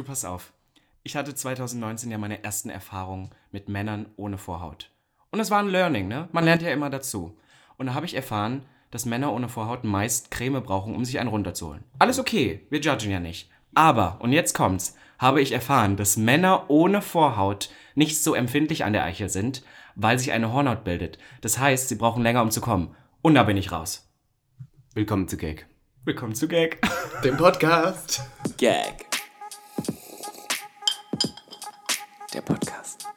Du pass auf. Ich hatte 2019 ja meine ersten Erfahrungen mit Männern ohne Vorhaut. Und es war ein Learning, ne? Man lernt ja immer dazu. Und da habe ich erfahren, dass Männer ohne Vorhaut meist Creme brauchen, um sich einen runterzuholen. Alles okay, wir judgen ja nicht. Aber, und jetzt kommt's, habe ich erfahren, dass Männer ohne Vorhaut nicht so empfindlich an der Eichel sind, weil sich eine Hornhaut bildet. Das heißt, sie brauchen länger, um zu kommen. Und da bin ich raus. Willkommen zu Gag. Willkommen zu Gag. Dem Podcast. Gag. Der Podcast.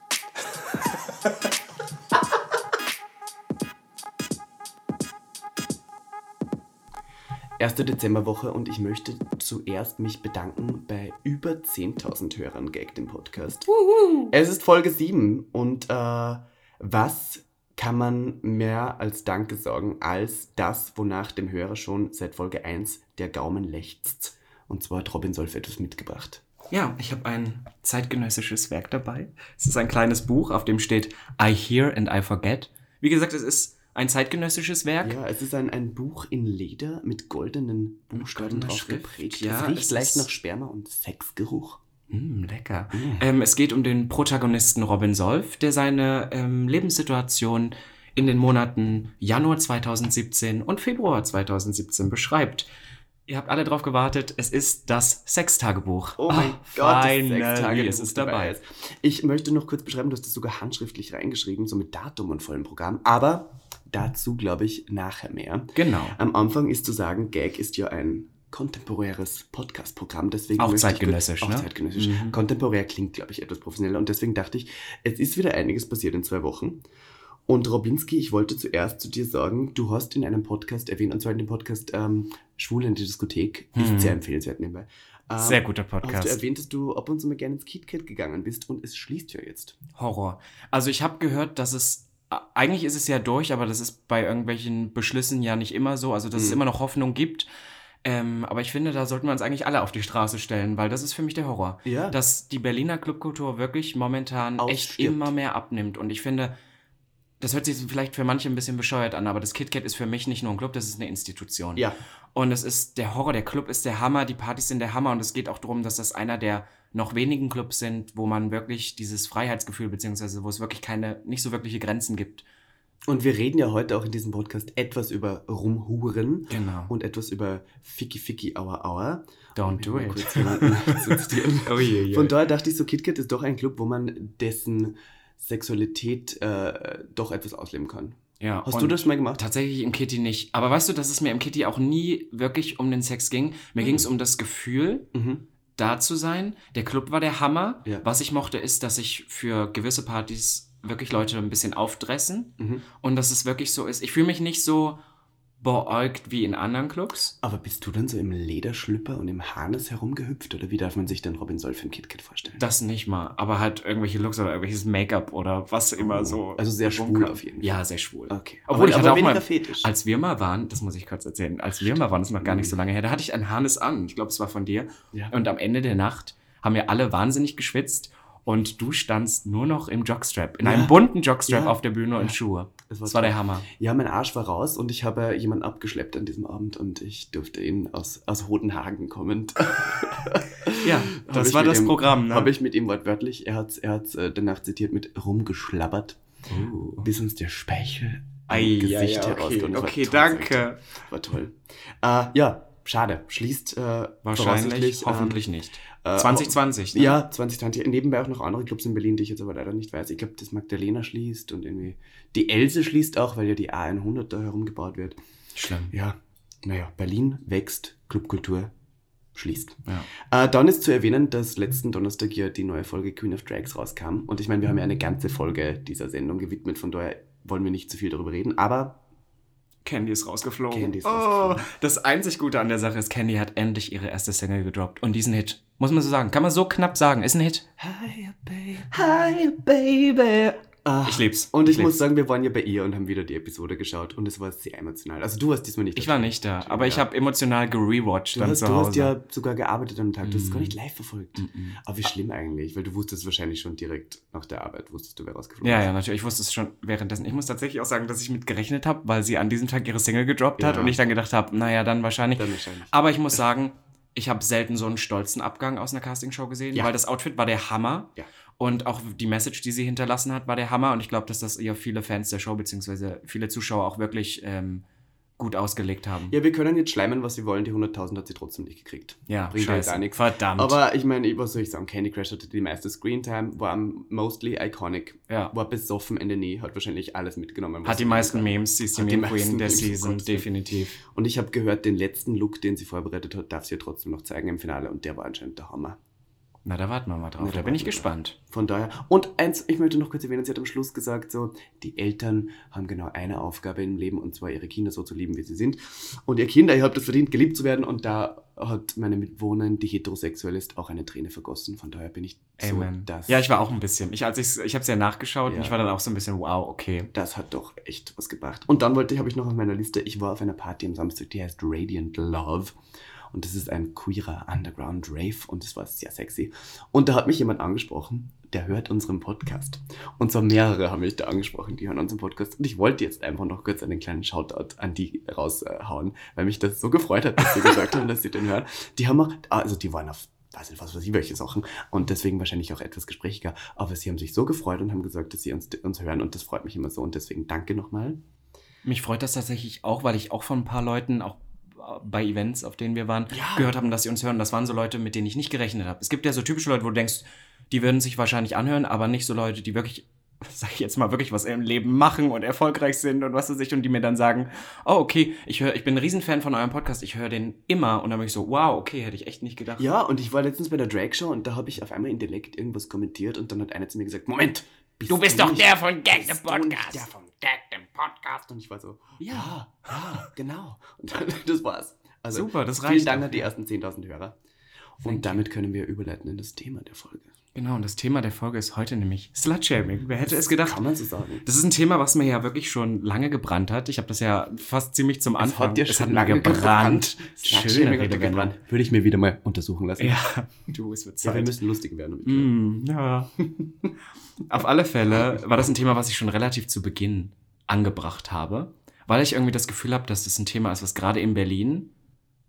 Erste Dezemberwoche und ich möchte zuerst mich bedanken bei über 10.000 Hörern Gag dem Podcast. Es ist Folge 7 und äh, was kann man mehr als Danke sagen, als das, wonach dem Hörer schon seit Folge 1 der Gaumen lechzt. Und zwar hat Robin Solf etwas mitgebracht. Ja, ich habe ein zeitgenössisches Werk dabei. Es ist ein kleines Buch, auf dem steht I Hear and I Forget. Wie gesagt, es ist ein zeitgenössisches Werk. Ja, es ist ein, ein Buch in Leder mit goldenen Buchstaben drauf Schrift, geprägt. ja, es riecht leicht nach Sperma und Sexgeruch. Mm, lecker. Ähm, es geht um den Protagonisten Robin Solf, der seine ähm, Lebenssituation in den Monaten Januar 2017 und Februar 2017 beschreibt. Ihr habt alle drauf gewartet, es ist das Sextagebuch. Oh mein Ah, Gott, finally, das Sextagebuch es ist dabei. ist. Ich möchte noch kurz beschreiben, du hast das sogar handschriftlich reingeschrieben, so mit Datum und vollem Programm. Aber dazu, glaube ich, nachher mehr. Genau. Am Anfang ist zu sagen, Gag ist ja ein kontemporäres Podcast-Programm, deswegen Auch ich zeitgenössisch, kurz, ne? Auch zeitgenössisch. Mhm. Kontemporär klingt, glaube ich, etwas professioneller und deswegen dachte ich, es ist wieder einiges passiert in zwei Wochen. Und Robinski, ich wollte zuerst zu dir sagen, du hast in einem Podcast erwähnt, und zwar in dem Podcast ähm, Schwule in die Diskothek, Mhm. ist sehr empfehlenswert nebenbei. Ähm, Sehr guter Hast du Podcast. erwähnt, dass du ab und zu mal gerne ins KitKat gegangen bist und es schließt ja jetzt. Horror. Also ich habe gehört, dass es eigentlich ist es ja durch, aber das ist bei irgendwelchen Beschlüssen ja nicht immer so. Also dass es Mhm. immer noch Hoffnung gibt. Ähm, aber ich finde, da sollten wir uns eigentlich alle auf die Straße stellen, weil das ist für mich der Horror. Ja. Dass die Berliner Clubkultur wirklich momentan echt Ausstirbt. immer mehr abnimmt. Und ich finde, das hört sich vielleicht für manche ein bisschen bescheuert an, aber das KitKat ist für mich nicht nur ein Club, das ist eine Institution. Ja. Und es ist der Horror, der Club ist der Hammer, die Partys sind der Hammer und es geht auch darum, dass das einer der noch wenigen Clubs sind, wo man wirklich dieses Freiheitsgefühl, beziehungsweise wo es wirklich keine, nicht so wirkliche Grenzen gibt. Und wir reden ja heute auch in diesem Podcast etwas über Rumhuren Genau. und etwas über Ficky Ficky Aua Aua. Don't do it. kurz. Oh. Von daher dachte ich so, KitKat ist doch ein Club, wo man dessen Sexualität äh, doch etwas ausleben kann. ja, Hast du das schon mal gemacht? Tatsächlich im Kitty nicht. Aber weißt du, dass es mir im Kitty auch nie wirklich um den Sex ging? Mir ging es um das Gefühl, Mhm. da zu sein. Der Club war der Hammer. Ja. Was ich mochte, ist, dass sich für gewisse Partys wirklich Leute ein bisschen aufdressen. Mhm. Und dass es wirklich so ist. Ich fühle mich nicht so beäugt wie in anderen Clubs. Aber bist du dann so im Lederschlüpper und im Harness herumgehüpft oder wie darf man sich denn Robin Solf im KitKat vorstellen? Das nicht mal. Aber halt irgendwelche Looks oder irgendwelches Make-up oder was immer Oh. so. Also sehr schwul rumkam. auf jeden Fall. Ja, sehr schwul. Okay. Obwohl ich hatte auch weniger mal, Fetisch. als wir mal waren, das muss ich kurz erzählen, als wir mal waren, das ist noch gar nicht so lange her, da hatte ich ein Harness an. Ich glaube, es war von dir. Ja. Und am Ende der Nacht haben wir alle wahnsinnig geschwitzt und du standst nur noch im Jockstrap, in Ja. einem bunten Jockstrap Ja. auf der Bühne und Ja. Schuhe. Das Das war war, toll. der Hammer. Ja, mein Arsch war raus und ich habe jemanden abgeschleppt an diesem Abend und ich durfte ihn aus, aus Hodenhagen kommend. Ja, das war das ihm- Programm, ne? Habe ich mit ihm wortwörtlich, er hat er hat's, äh, danach zitiert mit rumgeschlabbert, Uh. bis uns der Speichel Ei, Gesicht ja, ja, okay. Das war okay toll, danke. War toll. Äh, ja, schade. Schließt äh, Wahrscheinlich, voraussichtlich, hoffentlich nicht. Äh, 2020, ne? Ja, 2020. Nebenbei auch noch andere Clubs in Berlin, die ich jetzt aber leider nicht weiß. Ich glaube, das Magdalena schließt und irgendwie die Else schließt auch, weil ja die A100 da herumgebaut wird. Schlimm. Ja, naja, Berlin wächst, Clubkultur schließt. Ja. Äh, dann ist zu erwähnen, dass letzten Donnerstag ja die neue Folge Queen of Drags rauskam. Und ich meine, wir haben ja eine ganze Folge dieser Sendung gewidmet, von daher wollen wir nicht zu viel darüber reden. Aber Candy ist rausgeflogen. Candy ist oh, rausgeflogen. Das einzig Gute an der Sache ist, Candy hat endlich ihre erste Single gedroppt. Und diesen Hit, muss man so sagen, kann man so knapp sagen, ist ein Hit. Hi, baby. Hi, baby. Ah, Ich lieb's. Und ich, Ich muss sagen, wir waren ja bei ihr und haben wieder die Episode geschaut und es war sehr emotional. Also du warst diesmal nicht Ich dabei. war nicht da, aber ich Ja. habe emotional gerewatcht Du dann hast, zu du Hause. hast ja sogar gearbeitet am Tag. Du hast es gar nicht live verfolgt. Mhm. Aber wie schlimm eigentlich, weil du wusstest wahrscheinlich schon direkt nach der Arbeit, wusstest du, wer rausgeflogen Ja, ist. ja, natürlich. Ich wusste es schon währenddessen. Ich muss tatsächlich auch sagen, dass ich mit gerechnet habe, weil sie an diesem Tag ihre Single gedroppt hat Ja. und ich dann gedacht habe, naja, dann wahrscheinlich. Dann wahrscheinlich. Aber ich muss sagen, ich habe selten so einen stolzen Abgang aus einer Castingshow gesehen, Ja. weil das Outfit war der Hammer. Ja. Und auch die Message, die sie hinterlassen hat, war der Hammer. Und ich glaube, dass das ja viele Fans der Show, beziehungsweise viele Zuschauer auch wirklich ähm, gut ausgelegt haben. Ja, wir können jetzt schleimen, was wir wollen. Die 100.000 hat sie trotzdem nicht gekriegt. Ja, Bringt halt scheiße. auch nichts. Verdammt. Aber ich meine, was soll ich sagen? Candy Crush hatte die meiste Screentime, war mostly iconic, ja. war besoffen in der Nähe, hat wahrscheinlich alles mitgenommen. Hat die sie meisten kann. Memes, sie ist die Meme Queen der um Season, definitiv. Und ich habe gehört, den letzten Look, den sie vorbereitet hat, darf sie ja trotzdem noch zeigen im Finale und der war anscheinend der Hammer. Na, da warten wir mal drauf. Na, da da bin ich gespannt. Von daher. Und eins, ich möchte noch kurz erwähnen, sie hat am Schluss gesagt, so, die Eltern haben genau eine Aufgabe im Leben und zwar ihre Kinder so zu lieben, wie sie sind. Und ihr Kinder, ihr habt es verdient, geliebt zu werden. Und da hat meine Mitwohnerin, die heterosexuell ist, auch eine Träne vergossen. Von daher bin ich so, Amen. das, ja, ich war auch ein bisschen. Ich, als ich, ich habe es ja nachgeschaut Ja. und ich war dann auch so ein bisschen, wow, okay. das hat doch echt was gebracht. Und dann wollte ich, habe ich noch auf meiner Liste, ich war auf einer Party am Samstag, die heißt Radiant Love. Und das ist ein queerer Underground Rave und das war sehr sexy. Und da hat mich jemand angesprochen, der hört unseren Podcast. Und zwar mehrere haben mich da angesprochen, die hören unseren Podcast. Und ich wollte jetzt einfach noch kurz einen kleinen Shoutout an die raushauen, weil mich das so gefreut hat, dass sie gesagt haben, dass sie den hören. Die haben auch, also die waren auf weiß nicht, was weiß ich, welche Sachen. Und deswegen wahrscheinlich auch etwas gesprächiger. Aber sie haben sich so gefreut und haben gesagt, dass sie uns, uns hören. Und das freut mich immer so. Und deswegen danke nochmal. Mich freut das tatsächlich auch, weil ich auch von ein paar Leuten, auch bei Events, auf denen wir waren, Ja. gehört haben, dass sie uns hören. Das waren so Leute, mit denen ich nicht gerechnet habe. Es gibt ja so typische Leute, wo du denkst, die würden sich wahrscheinlich anhören, aber nicht so Leute, die wirklich, sag ich jetzt mal, wirklich was im Leben machen und erfolgreich sind und was weiß ich, und die mir dann sagen, oh, okay, ich, hör, ich bin ein Riesenfan von eurem Podcast, ich höre den immer. Und dann bin ich so, wow, okay, hätte ich echt nicht gedacht. Ja, und ich war letztens bei der Drag Show und da habe ich auf einmal in Dialekt irgendwas kommentiert und dann hat einer zu mir gesagt, Moment, Du bist doch nicht- der von Gag the bist Podcast. Der von Gag the Podcast. Und ich war so, Ja. ja, genau. Und dann, das war's. Also, Super, das Vielen reicht Dank auch, an die ersten 10.000 Hörer. Und damit können wir überleiten in das Thema der Folge. Genau, und das Thema der Folge ist heute nämlich Slutshaming. Wer hätte es gedacht? Kann man so sagen. Das ist ein Thema, was mir ja wirklich schon lange gebrannt hat. Ich habe das ja fast ziemlich zum Anfang. hat dir es schon hat lange gebrannt. Schöne Schöne Rede gebrannt. Würde ich mir wieder mal untersuchen lassen. Ja, du, es wird Ja, wir Zeit. müssen lustig werden. Mm, ja. Auf alle Fälle war das ein Thema, was ich schon relativ zu Beginn angebracht habe, weil ich irgendwie das Gefühl habe, dass das ein Thema ist, was gerade in Berlin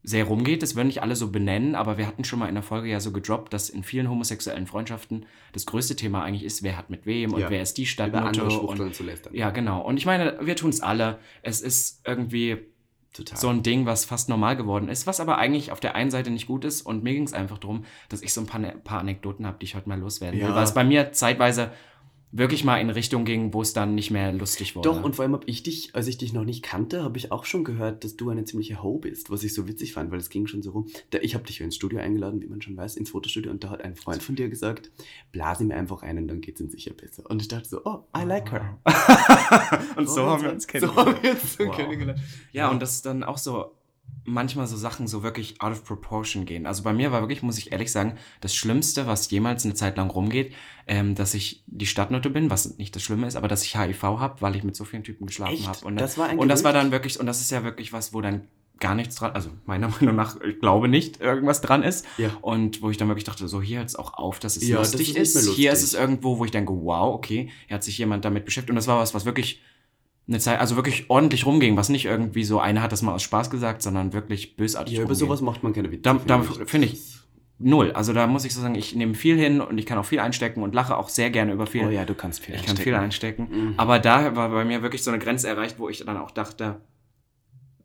sehr rumgeht. Das würden nicht alle so benennen, aber wir hatten schon mal in der Folge ja so gedroppt, dass in vielen homosexuellen Freundschaften das größte Thema eigentlich ist, wer hat mit wem und Ja. wer ist die Über Stadtmutter. andere Und, Schwuchteln zu lästern. ja, genau. Und ich meine, wir tun es alle. Es ist irgendwie total. so ein Ding, was fast normal geworden ist, was aber eigentlich auf der einen Seite nicht gut ist. Und mir ging es einfach darum, dass ich so ein paar, ne- paar Anekdoten habe, die ich heute mal loswerden will. Ja. Weil es bei mir zeitweise wirklich mal in Richtung ging, wo es dann nicht mehr lustig wurde. Doch, und vor allem habe ich dich, als ich dich noch nicht kannte, habe ich auch schon gehört, dass du eine ziemliche Ho bist, was ich so witzig fand, weil es ging schon so rum. Da, ich habe dich ja ins Studio eingeladen, wie man schon weiß, ins Fotostudio, und da hat ein Freund von dir gesagt, blas ihm einfach ein und dann geht's ihm sicher besser. Und ich dachte so, oh, I like her. und so haben wir uns So kennengelernt. haben wir uns Wow. kennengelernt. Ja, und dass dann auch so manchmal so Sachen so wirklich out of proportion gehen. Also bei mir war wirklich, muss ich ehrlich sagen, das Schlimmste, was jemals eine Zeit lang rumgeht, ähm, dass ich die Stadtnote bin, was nicht das Schlimme ist, aber dass ich HIV habe, weil ich mit so vielen Typen geschlafen habe. Und, Das war und das war dann wirklich, und das ist ja wirklich was, wo dann gar nichts dran, also meiner Meinung nach, ich glaube nicht, irgendwas dran ist. Ja. Und wo ich dann wirklich dachte, so hier hört es auch auf, dass es Ja, das lustig ist nicht ist. mehr lustig. Hier ist es irgendwo, wo ich denke, wow, okay, hier hat sich jemand damit beschäftigt. Und das war was, was wirklich eine Zeit, also wirklich ordentlich rumging, was nicht irgendwie so, einer hat das mal aus Spaß gesagt, sondern wirklich bösartig Ja, über rumging. sowas macht man keine Witze. Da- da finde ich. ich- Null. Also da muss ich so sagen, ich nehme viel hin und ich kann auch viel einstecken und lache auch sehr gerne über viel. Oh ja, du kannst viel ich kann viel einstecken. Mhm. Aber da war bei mir wirklich so eine Grenze erreicht, wo ich dann auch dachte,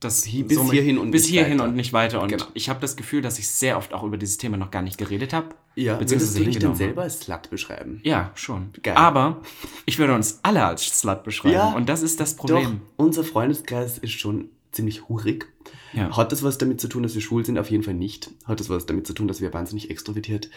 das Hi- bis hierhin und bis nicht hierhin weiter. und nicht weiter. Und Genau. ich habe das Gefühl, dass ich sehr oft auch über dieses Thema noch gar nicht geredet habe. Ja, beziehungsweise würdest du dich denn selber als Slut beschreiben? Ja, schon. Geil. Aber ich würde uns alle als Slut beschreiben. Ja, und das ist das Doch, Problem. unser Freundeskreis ist schon ziemlich hurig. Ja. Hat das was damit zu tun, dass wir schwul sind? Auf jeden Fall nicht. Hat das was damit zu tun, dass wir wahnsinnig extrovertiert,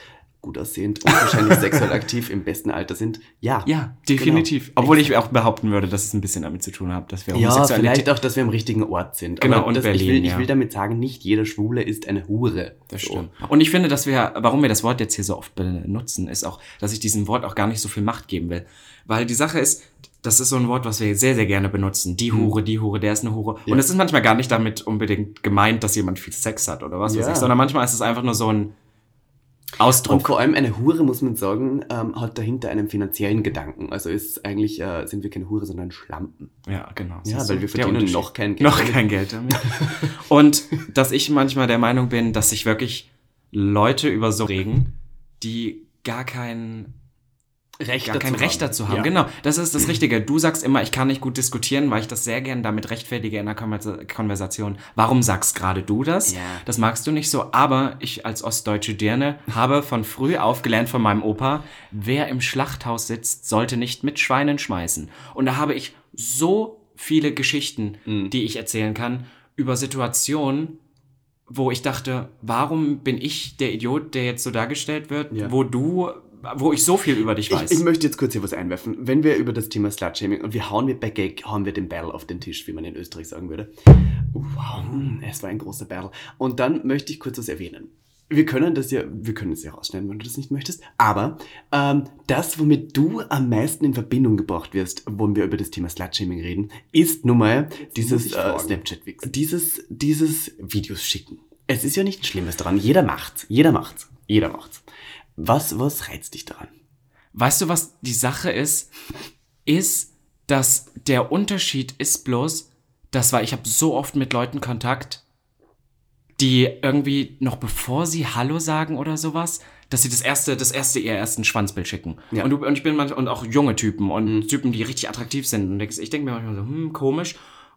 gut aussehend und wahrscheinlich sexuell aktiv im besten Alter sind? Ja. Ja, definitiv. Obwohl ich auch behaupten würde, dass es ein bisschen damit zu tun hat, dass wir Ja, Homosexualität- vielleicht auch, dass wir am richtigen Ort sind. Genau, und das, ich, Berlin, will, ich ja. will damit sagen, nicht jeder Schwule ist eine Hure. Das So. stimmt. Und ich finde, dass wir, warum wir das Wort jetzt hier so oft benutzen, ist auch, dass ich diesem Wort auch gar nicht so viel Macht geben will. Weil die Sache ist, das ist so ein Wort, was wir sehr, sehr gerne benutzen. Die Hure, die Hure, der ist eine Hure. Ja. Und es ist manchmal gar nicht damit unbedingt gemeint, dass jemand viel Sex hat oder was weiß Ja. ich, sondern manchmal ist es einfach nur so ein Ausdruck. Und vor allem eine Hure, muss man sagen, ähm, hat dahinter einen finanziellen Gedanken. Also ist eigentlich, äh, sind wir keine Hure, sondern Schlampen. Ja, genau. Ja, weil wir verdienen noch kein Geld. noch damit. kein Geld damit. Und dass ich manchmal der Meinung bin, dass sich wirklich Leute über so regen, die gar kein Recht gar kein dazu Recht haben. dazu haben. Ja. Genau, das ist das Richtige. Du sagst immer, ich kann nicht gut diskutieren, weil ich das sehr gern damit rechtfertige in einer Konversa- Konversation. Warum sagst gerade du das? Ja. Das magst du nicht so, aber ich als ostdeutsche Dirne habe von früh auf gelernt von meinem Opa, wer im Schlachthaus sitzt, sollte nicht mit Schweinen schmeißen. Und da habe ich so viele Geschichten, Mhm. die ich erzählen kann, über Situationen, wo ich dachte, warum bin ich der Idiot, der jetzt so dargestellt wird, Ja. wo du, wo ich so viel über dich weiß. Ich, ich möchte jetzt kurz hier was einwerfen. Wenn wir über das Thema Slutshaming und wir hauen mit bei Gag, hauen wir den Battle auf den Tisch, wie man in Österreich sagen würde. Wow, hm, es war ein großer Battle. Und dann möchte ich kurz was erwähnen. Wir können das ja, wir können es ja rausschneiden, wenn du das nicht möchtest. Aber ähm, das, womit du am meisten in Verbindung gebracht wirst, wenn wir über das Thema Slutshaming reden, ist nun mal dieses äh. Snapchat-Wix. Dieses, dieses Videos schicken. Es ist ja nichts Schlimmes daran. Jeder macht's. Jeder macht's. Jeder macht's. Was, was reizt dich daran? Weißt du, was die Sache ist? Ist, dass der Unterschied ist bloß, das war, ich habe so oft mit Leuten Kontakt, die irgendwie noch bevor sie Hallo sagen oder sowas, dass sie das erste, das erste ihr ersten Schwanzbild schicken. Ja. Und, du, und ich bin manchmal, und auch junge Typen und Typen, die richtig attraktiv sind. Und ich denke mir manchmal so, hm, komisch.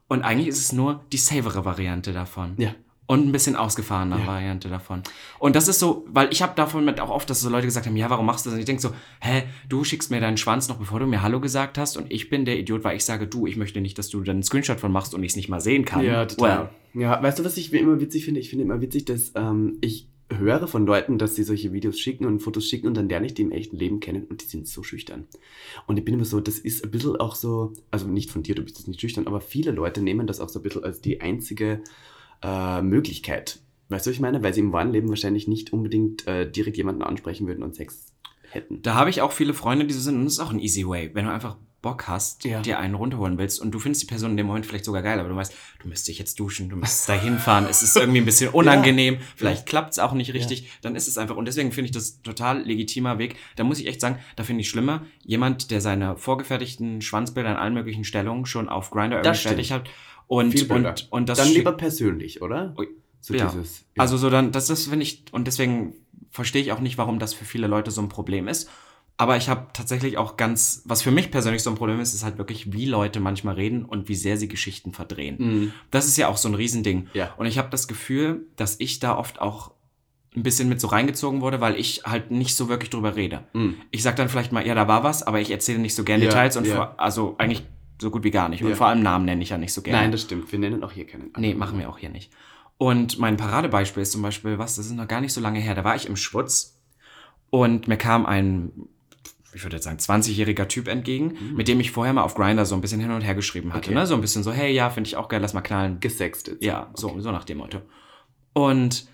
Und eigentlich ist es nur die savere Variante davon. Ja. Und ein bisschen ausgefahrener Variante davon. Und das ist so, weil ich habe davon auch oft, dass so Leute gesagt haben, ja, warum machst du das? Und ich denke so, hä, du schickst mir deinen Schwanz noch, bevor du mir Hallo gesagt hast und ich bin der Idiot, weil ich sage, du, ich möchte nicht, dass du dann einen Screenshot von machst und ich es nicht mal sehen kann. Well, Ja, weißt du, was ich immer witzig finde? Ich finde immer witzig, dass ähm, ich höre von Leuten, dass sie solche Videos schicken und Fotos schicken und dann lerne ich die im echten Leben kennen und die sind so schüchtern. Und ich bin immer so, das ist ein bisschen auch so, also nicht von dir, du bist das nicht schüchtern, aber viele Leute nehmen das auch so ein bisschen als die einzige äh, Möglichkeit. Weißt du, was ich meine? Weil sie im wahren Leben wahrscheinlich nicht unbedingt äh, direkt jemanden ansprechen würden und Sex hätten. Da habe ich auch viele Freunde, die so sind und das ist auch ein easy way. Wenn du einfach Bock hast, Ja. dir einen runterholen willst und du findest die Person in dem Moment vielleicht sogar geil, aber du weißt, du müsstest dich jetzt duschen, du müsstest da hinfahren, es ist irgendwie ein bisschen unangenehm, vielleicht klappt's auch nicht richtig, dann ist es einfach, und deswegen finde ich das total legitimer Weg. Da muss ich echt sagen, da finde ich schlimmer, jemand, der seine vorgefertigten Schwanzbilder in allen möglichen Stellungen schon auf stimmt. fertig hat und, und, und das dann lieber persönlich, oder? Ui, So ja. dieses. ja. Also so dann, das ist, finde ich, und deswegen verstehe ich auch nicht, warum das für viele Leute so ein Problem ist. Aber ich habe tatsächlich auch ganz, was für mich persönlich so ein Problem ist, ist halt wirklich, wie Leute manchmal reden und wie sehr sie Geschichten verdrehen. Mhm. Das ist ja auch so ein Riesending. Ja. Und ich habe das Gefühl, dass ich da oft auch ein bisschen mit so reingezogen wurde, weil ich halt nicht so wirklich drüber rede. Mhm. Ich sag dann vielleicht mal, ja, da war was, aber ich erzähle nicht so gerne Ja, Details und ja. vor, also eigentlich so gut wie gar nicht. Und Ja. vor allem Namen nenne ich ja nicht so gerne. Nein, das stimmt. Wir nennen auch hier keinen. Nee, machen wir auch hier nicht. Und mein Paradebeispiel ist zum Beispiel, was, das ist noch gar nicht so lange her, da war ich im Schwutz und mir kam ein, ich würde jetzt sagen, 20-jähriger Typ entgegen, mit dem ich vorher mal auf Grinder so ein bisschen hin und her geschrieben hatte. Okay. Ne? So ein bisschen so, hey, ja, finde ich auch geil, lass mal knallen. Gesextet. Ja, so, so nach dem Motto. Und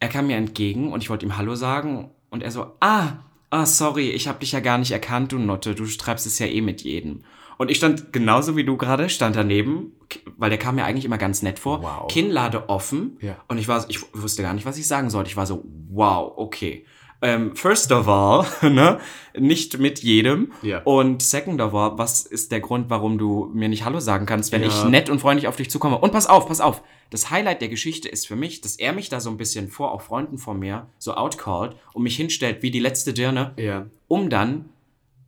er kam mir entgegen und ich wollte ihm Hallo sagen und er so, ah, ah, sorry, ich habe dich ja gar nicht erkannt, du Notte, du treibst es ja eh mit jedem. Und ich stand genauso wie du gerade, stand daneben, weil der kam mir eigentlich immer ganz nett vor, Wow. Kinnlade offen Ja. und ich war, ich wusste gar nicht, was ich sagen sollte. Ich war so, wow, okay. Ähm, first of all, ne, nicht mit jedem. Ja. Und second of all, was ist der Grund, warum du mir nicht Hallo sagen kannst, wenn Ja. ich nett und freundlich auf dich zukomme? Und pass auf, pass auf. Das Highlight der Geschichte ist für mich, dass er mich da so ein bisschen vor, auch Freunden von mir, so outcallt und mich hinstellt wie die letzte Dirne, Ja. um dann,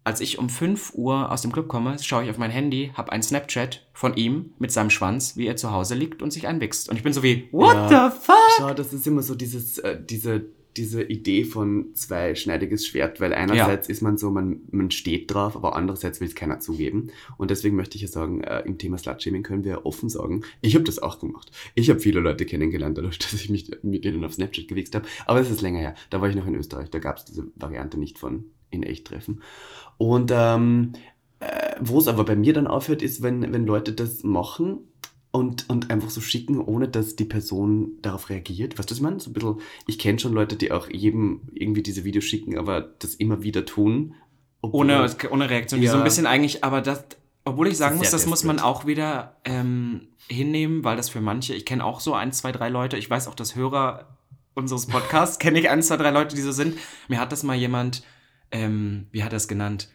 als ich um 5 Uhr aus dem Club komme, schaue ich auf mein Handy, hab einen Snapchat von ihm mit seinem Schwanz, wie er zu Hause liegt und sich einwichst. Und ich bin so wie, what Ja. the fuck? Schau, das ist immer so dieses, äh, diese, diese Idee von zweischneidiges Schwert, weil einerseits ist man so, man, man steht drauf, aber andererseits will es keiner zugeben. Und deswegen möchte ich ja sagen, äh, im Thema Slutshaming können wir offen sagen, ich habe das auch gemacht. Ich habe viele Leute kennengelernt, dadurch, dass ich mich mit denen auf Snapchat gewichst habe. Aber es ist länger her. Da war ich noch in Österreich, da gab es diese Variante nicht von in echt treffen. Und ähm, äh, wo es aber bei mir dann aufhört, ist, wenn, wenn Leute das machen und, und einfach so schicken, ohne dass die Person darauf reagiert. Weißt du, was ich meine? So ein bisschen, ich kenne schon Leute, die auch jedem irgendwie diese Videos schicken, aber das immer wieder tun. Ohne, ohne Reaktion. Die Ja. so ein bisschen eigentlich, aber das, obwohl ich sagen muss, das muss man desperate. auch wieder ähm, hinnehmen, weil das für manche, ich kenne auch so ein, zwei, drei Leute, ich weiß auch, dass Hörer unseres Podcasts, kenne ich ein, zwei, drei Leute, die so sind. Mir hat das mal jemand, ähm, wie hat er es genannt,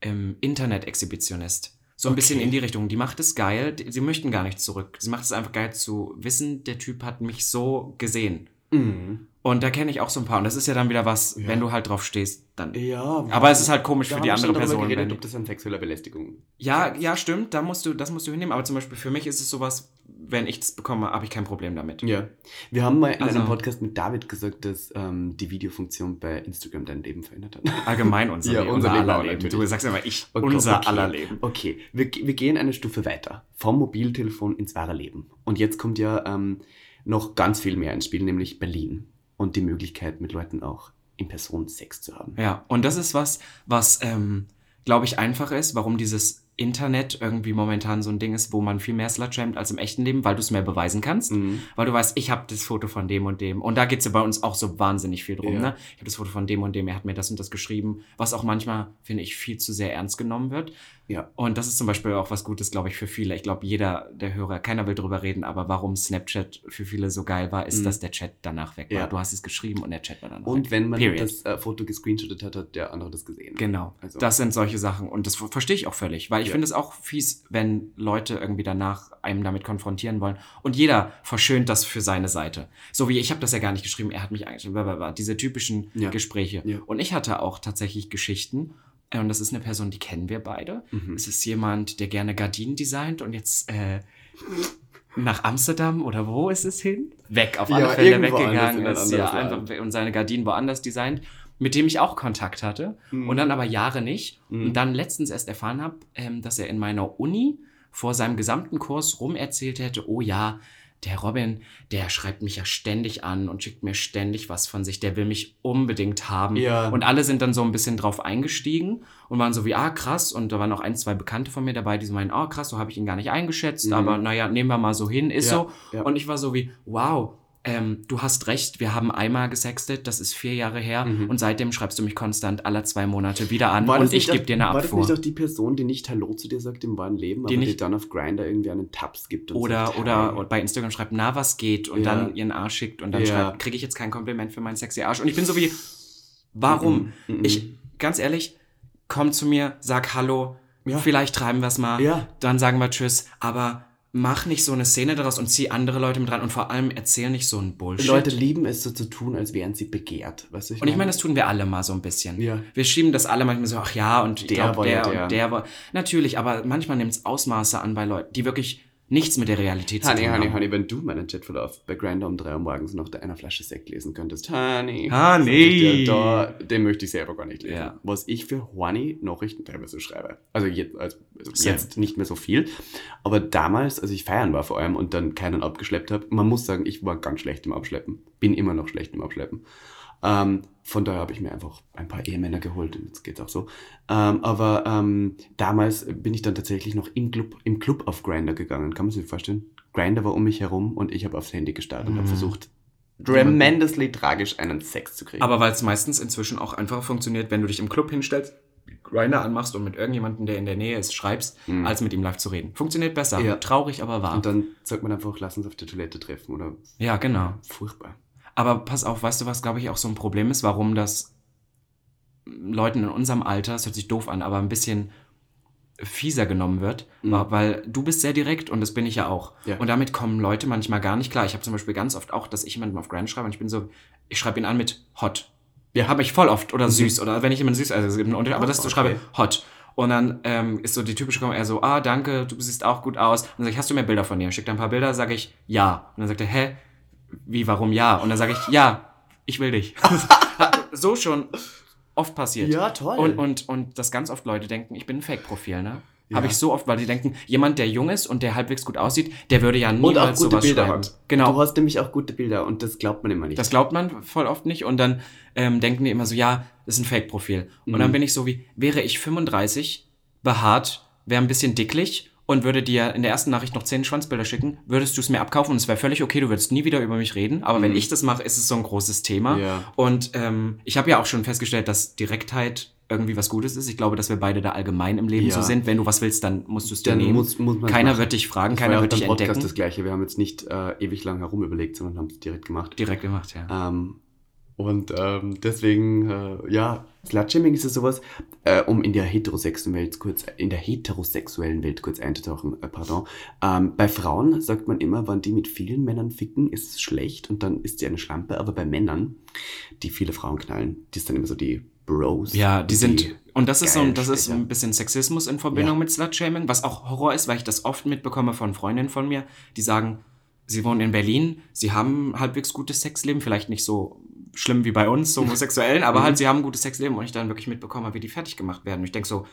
ähm, Internet-Exhibitionist. So ein bisschen Okay. in die Richtung. Die macht es geil, die, sie möchten gar nicht zurück. Sie macht es einfach geil zu wissen, der Typ hat mich so gesehen. Mhm. Und da kenne ich auch so ein paar. Und das ist ja dann wieder was, Ja. wenn du halt drauf stehst, dann. Ja. Aber es ist halt komisch für die andere Person. geredet, wenn- ob das an sexueller Belästigung Ja, ja, stimmt, da musst du, das musst du hinnehmen. Aber zum Beispiel für mich ist es sowas, wenn ich das bekomme, habe ich kein Problem damit. Ja. Wir haben mal in Also- einem Podcast mit David gesagt, dass ähm, die Videofunktion bei Instagram dein Leben verändert hat. Allgemein unser, Ja, Leben, unser unser Leben aller Leben. Du sagst immer ich, Okay, unser okay. aller Leben. Okay, wir, wir gehen eine Stufe weiter. Vom Mobiltelefon ins wahre Leben. Und jetzt kommt ja ähm, noch ganz viel mehr ins Spiel, nämlich Berlin. Und die Möglichkeit, mit Leuten auch in Person Sex zu haben. Ja, und das ist was, was, ähm, glaube ich, einfach ist, warum dieses Internet irgendwie momentan so ein Ding ist, wo man viel mehr slutshamed als im echten Leben, weil du es mehr beweisen kannst. Mhm. Weil du weißt, ich habe das Foto von dem und dem. Und da geht's ja bei uns auch so wahnsinnig viel drum. Ja. Ne? Ich habe das Foto von dem und dem, er hat mir das und das geschrieben, was auch manchmal, finde ich, viel zu sehr ernst genommen wird. Ja. Und das ist zum Beispiel auch was Gutes, glaube ich, für viele. Ich glaube, jeder der Hörer, keiner will drüber reden, aber warum Snapchat für viele so geil war, ist, Mhm. dass der Chat danach weg war. Ja. Du hast es geschrieben und der Chat war danach Und weg. wenn man Period. das äh, Foto gescreenshottet hat, hat der andere das gesehen. Genau. Also- Das sind solche Sachen. Und das ver- verstehe ich auch völlig, weil ich Ja. finde es auch fies, wenn Leute irgendwie danach einem damit konfrontieren wollen. Und jeder verschönt das für seine Seite. So wie ich habe das ja gar nicht geschrieben, er hat mich eigentlich, diese typischen Ja. Gespräche. Und ich hatte auch tatsächlich Geschichten. Und das ist eine Person, die kennen wir beide. Mhm. Es ist jemand, der gerne Gardinen designt und jetzt äh, nach Amsterdam oder wo ist es hin? Weg, auf alle Ja, Fälle weggegangen ist. Ja, einfach und seine Gardinen woanders designt, mit dem ich auch Kontakt hatte. Mhm. Und dann aber Jahre nicht. Mhm. Und dann letztens erst erfahren habe, ähm, dass er in meiner Uni vor seinem gesamten Kurs rum erzählt hätte, oh ja, der Robin, der schreibt mich ja ständig an und schickt mir ständig was von sich, der will mich unbedingt haben. Ja. Und alle sind dann so ein bisschen drauf eingestiegen und waren so wie, ah, krass. Und da waren noch ein, zwei Bekannte von mir dabei, die so meinen, ah, krass, so habe ich ihn gar nicht eingeschätzt, Mhm. aber naja, nehmen wir mal so hin, ist Ja, so. ja. Und ich war so wie, wow, ähm, du hast recht, wir haben einmal gesextet, das ist vier Jahre her Mhm. und seitdem schreibst du mich konstant alle zwei Monate wieder an und ich gebe dir eine War das Abfuhr. nicht auch die Person, die nicht Hallo zu dir sagt im wahren Leben, Die aber die nicht- dann auf Grinder irgendwie einen Tabs gibt und Oder, sagt, oder "Hi." bei Instagram schreibt, na, was geht? Und Ja. dann ihren Arsch schickt und dann Ja. schreibt, kriege ich jetzt kein Kompliment für meinen sexy Arsch. Und ich bin so wie, warum? Mhm, mhm. Ich, ganz ehrlich, komm zu mir, sag Hallo, Ja. vielleicht treiben wir es mal, Ja. dann sagen wir Tschüss, aber mach nicht so eine Szene daraus und zieh andere Leute mit rein und vor allem erzähl nicht so ein Bullshit. Leute lieben es so zu tun, als wären sie begehrt. Weißt du, und ich meine, das tun wir alle mal so ein bisschen. Ja. Wir schieben das alle manchmal so, ach ja, und ich Der glaub, der, der. und der. Natürlich, aber manchmal nimmt es Ausmaße an bei Leuten, die wirklich nichts mit der Realität zu Honey, tun honey, haben. honey, wenn du meinen Chatverlauf bei Grinder um 3 Uhr morgens noch einer Flasche Sekt lesen könntest, honey. Honey. Da, den möchte ich selber gar nicht lesen. Ja. Was ich für horny Nachrichten teilweise schreibe. Also jetzt, also jetzt nicht mehr so viel. Aber damals, als ich feiern war vor allem und dann keinen abgeschleppt habe, man muss sagen, ich war ganz schlecht im Abschleppen. Bin immer noch schlecht im Abschleppen. Ähm, von daher habe ich mir einfach ein paar Ehemänner geholt und jetzt geht's auch so. Ähm, aber ähm, damals bin ich dann tatsächlich noch im Club, im Club auf Grinder gegangen. Kann man sich vorstellen? Grinder war um mich herum und ich habe aufs Handy gestartet und habe Mhm. versucht, tremendously tragisch einen Sex zu kriegen. Aber weil es meistens inzwischen auch einfacher funktioniert, wenn du dich im Club hinstellst, Grinder anmachst und mit irgendjemandem, der in der Nähe ist, schreibst, Mhm. als mit ihm live zu reden. Funktioniert besser. Ja. Traurig, aber wahr. und dann sagt man einfach, lass uns auf der Toilette treffen oder ja, genau. furchtbar. Aber pass auf, weißt du, was, glaube ich, auch so ein Problem ist, warum das Leuten in unserem Alter, es hört sich doof an, aber ein bisschen fieser genommen wird, Mhm. weil du bist sehr direkt und das bin ich ja auch. Ja. Und damit kommen Leute manchmal gar nicht klar. Ich habe zum Beispiel ganz oft auch, dass ich jemanden auf Grand schreibe und ich bin so, ich schreibe ihn an mit hot. Ja, habe ich voll oft. Oder Mhm. süß. Oder wenn ich jemanden süß, also es gibt einen Unterschied, aber das Okay. schreibe hot. Und dann ähm, ist so die typische Kommentar eher so, ah, danke, du siehst auch gut aus. Und dann sage ich, hast du mehr Bilder von dir? Schickt er ein paar Bilder, sage ich, ja. Und dann sagt er, hä? Wie, warum ja? Und dann sage ich, ja, ich will dich. so schon oft passiert. Ja, toll. Und, und, und dass ganz oft Leute denken, ich bin ein Fake-Profil, ne? Ja. Habe ich so oft, weil die denken, jemand, der jung ist und der halbwegs gut aussieht, der würde ja Und niemals auch gute sowas Bilder schreiben. hat. Genau. Du hast nämlich auch gute Bilder und das glaubt man immer nicht. Das glaubt man voll oft nicht und dann ähm, denken die immer so, ja, das ist ein Fake-Profil. Und Mhm. dann bin ich so wie, wäre ich 35, behaart, wäre ein bisschen dicklich und würde dir in der ersten Nachricht noch 10 Schwanzbilder schicken, würdest du es mir abkaufen und es wäre völlig okay, du würdest nie wieder über mich reden. Aber wenn Mhm. ich das mache, ist es so ein großes Thema. Ja. Und ähm, ich habe ja auch schon festgestellt, dass Direktheit irgendwie was Gutes ist. Ich glaube, dass wir beide da allgemein im Leben Ja. so sind. Wenn du was willst, dann musst du es dir Dann nehmen. muss, muss keiner wird dich fragen, keiner wird dich entdecken. das gleiche. Wir haben jetzt nicht äh, ewig lang herum überlegt, sondern haben es direkt gemacht. Direkt gemacht, ja. Ähm, und ähm, deswegen, äh, ja, Slutshaming ist ja sowas, äh, um in der heterosexuellen Welt kurz, in der heterosexuellen Welt kurz einzutauchen, äh, pardon. Ähm, bei Frauen sagt man immer, wenn die mit vielen Männern ficken, ist es schlecht und dann ist sie eine Schlampe, aber bei Männern, die viele Frauen knallen, die ist dann immer so die Bros. Ja, die sind. Und das ist so das ist ein bisschen Sexismus in Verbindung Ja. mit Slutshaming, was auch Horror ist, weil ich das oft mitbekomme von Freundinnen von mir, die sagen, sie wohnen in Berlin, sie haben ein halbwegs gutes Sexleben, vielleicht nicht so schlimm wie bei uns, so Homosexuellen, aber Mhm. halt sie haben ein gutes Sexleben und ich dann wirklich mitbekomme, wie die fertig gemacht werden. Und ich denke so,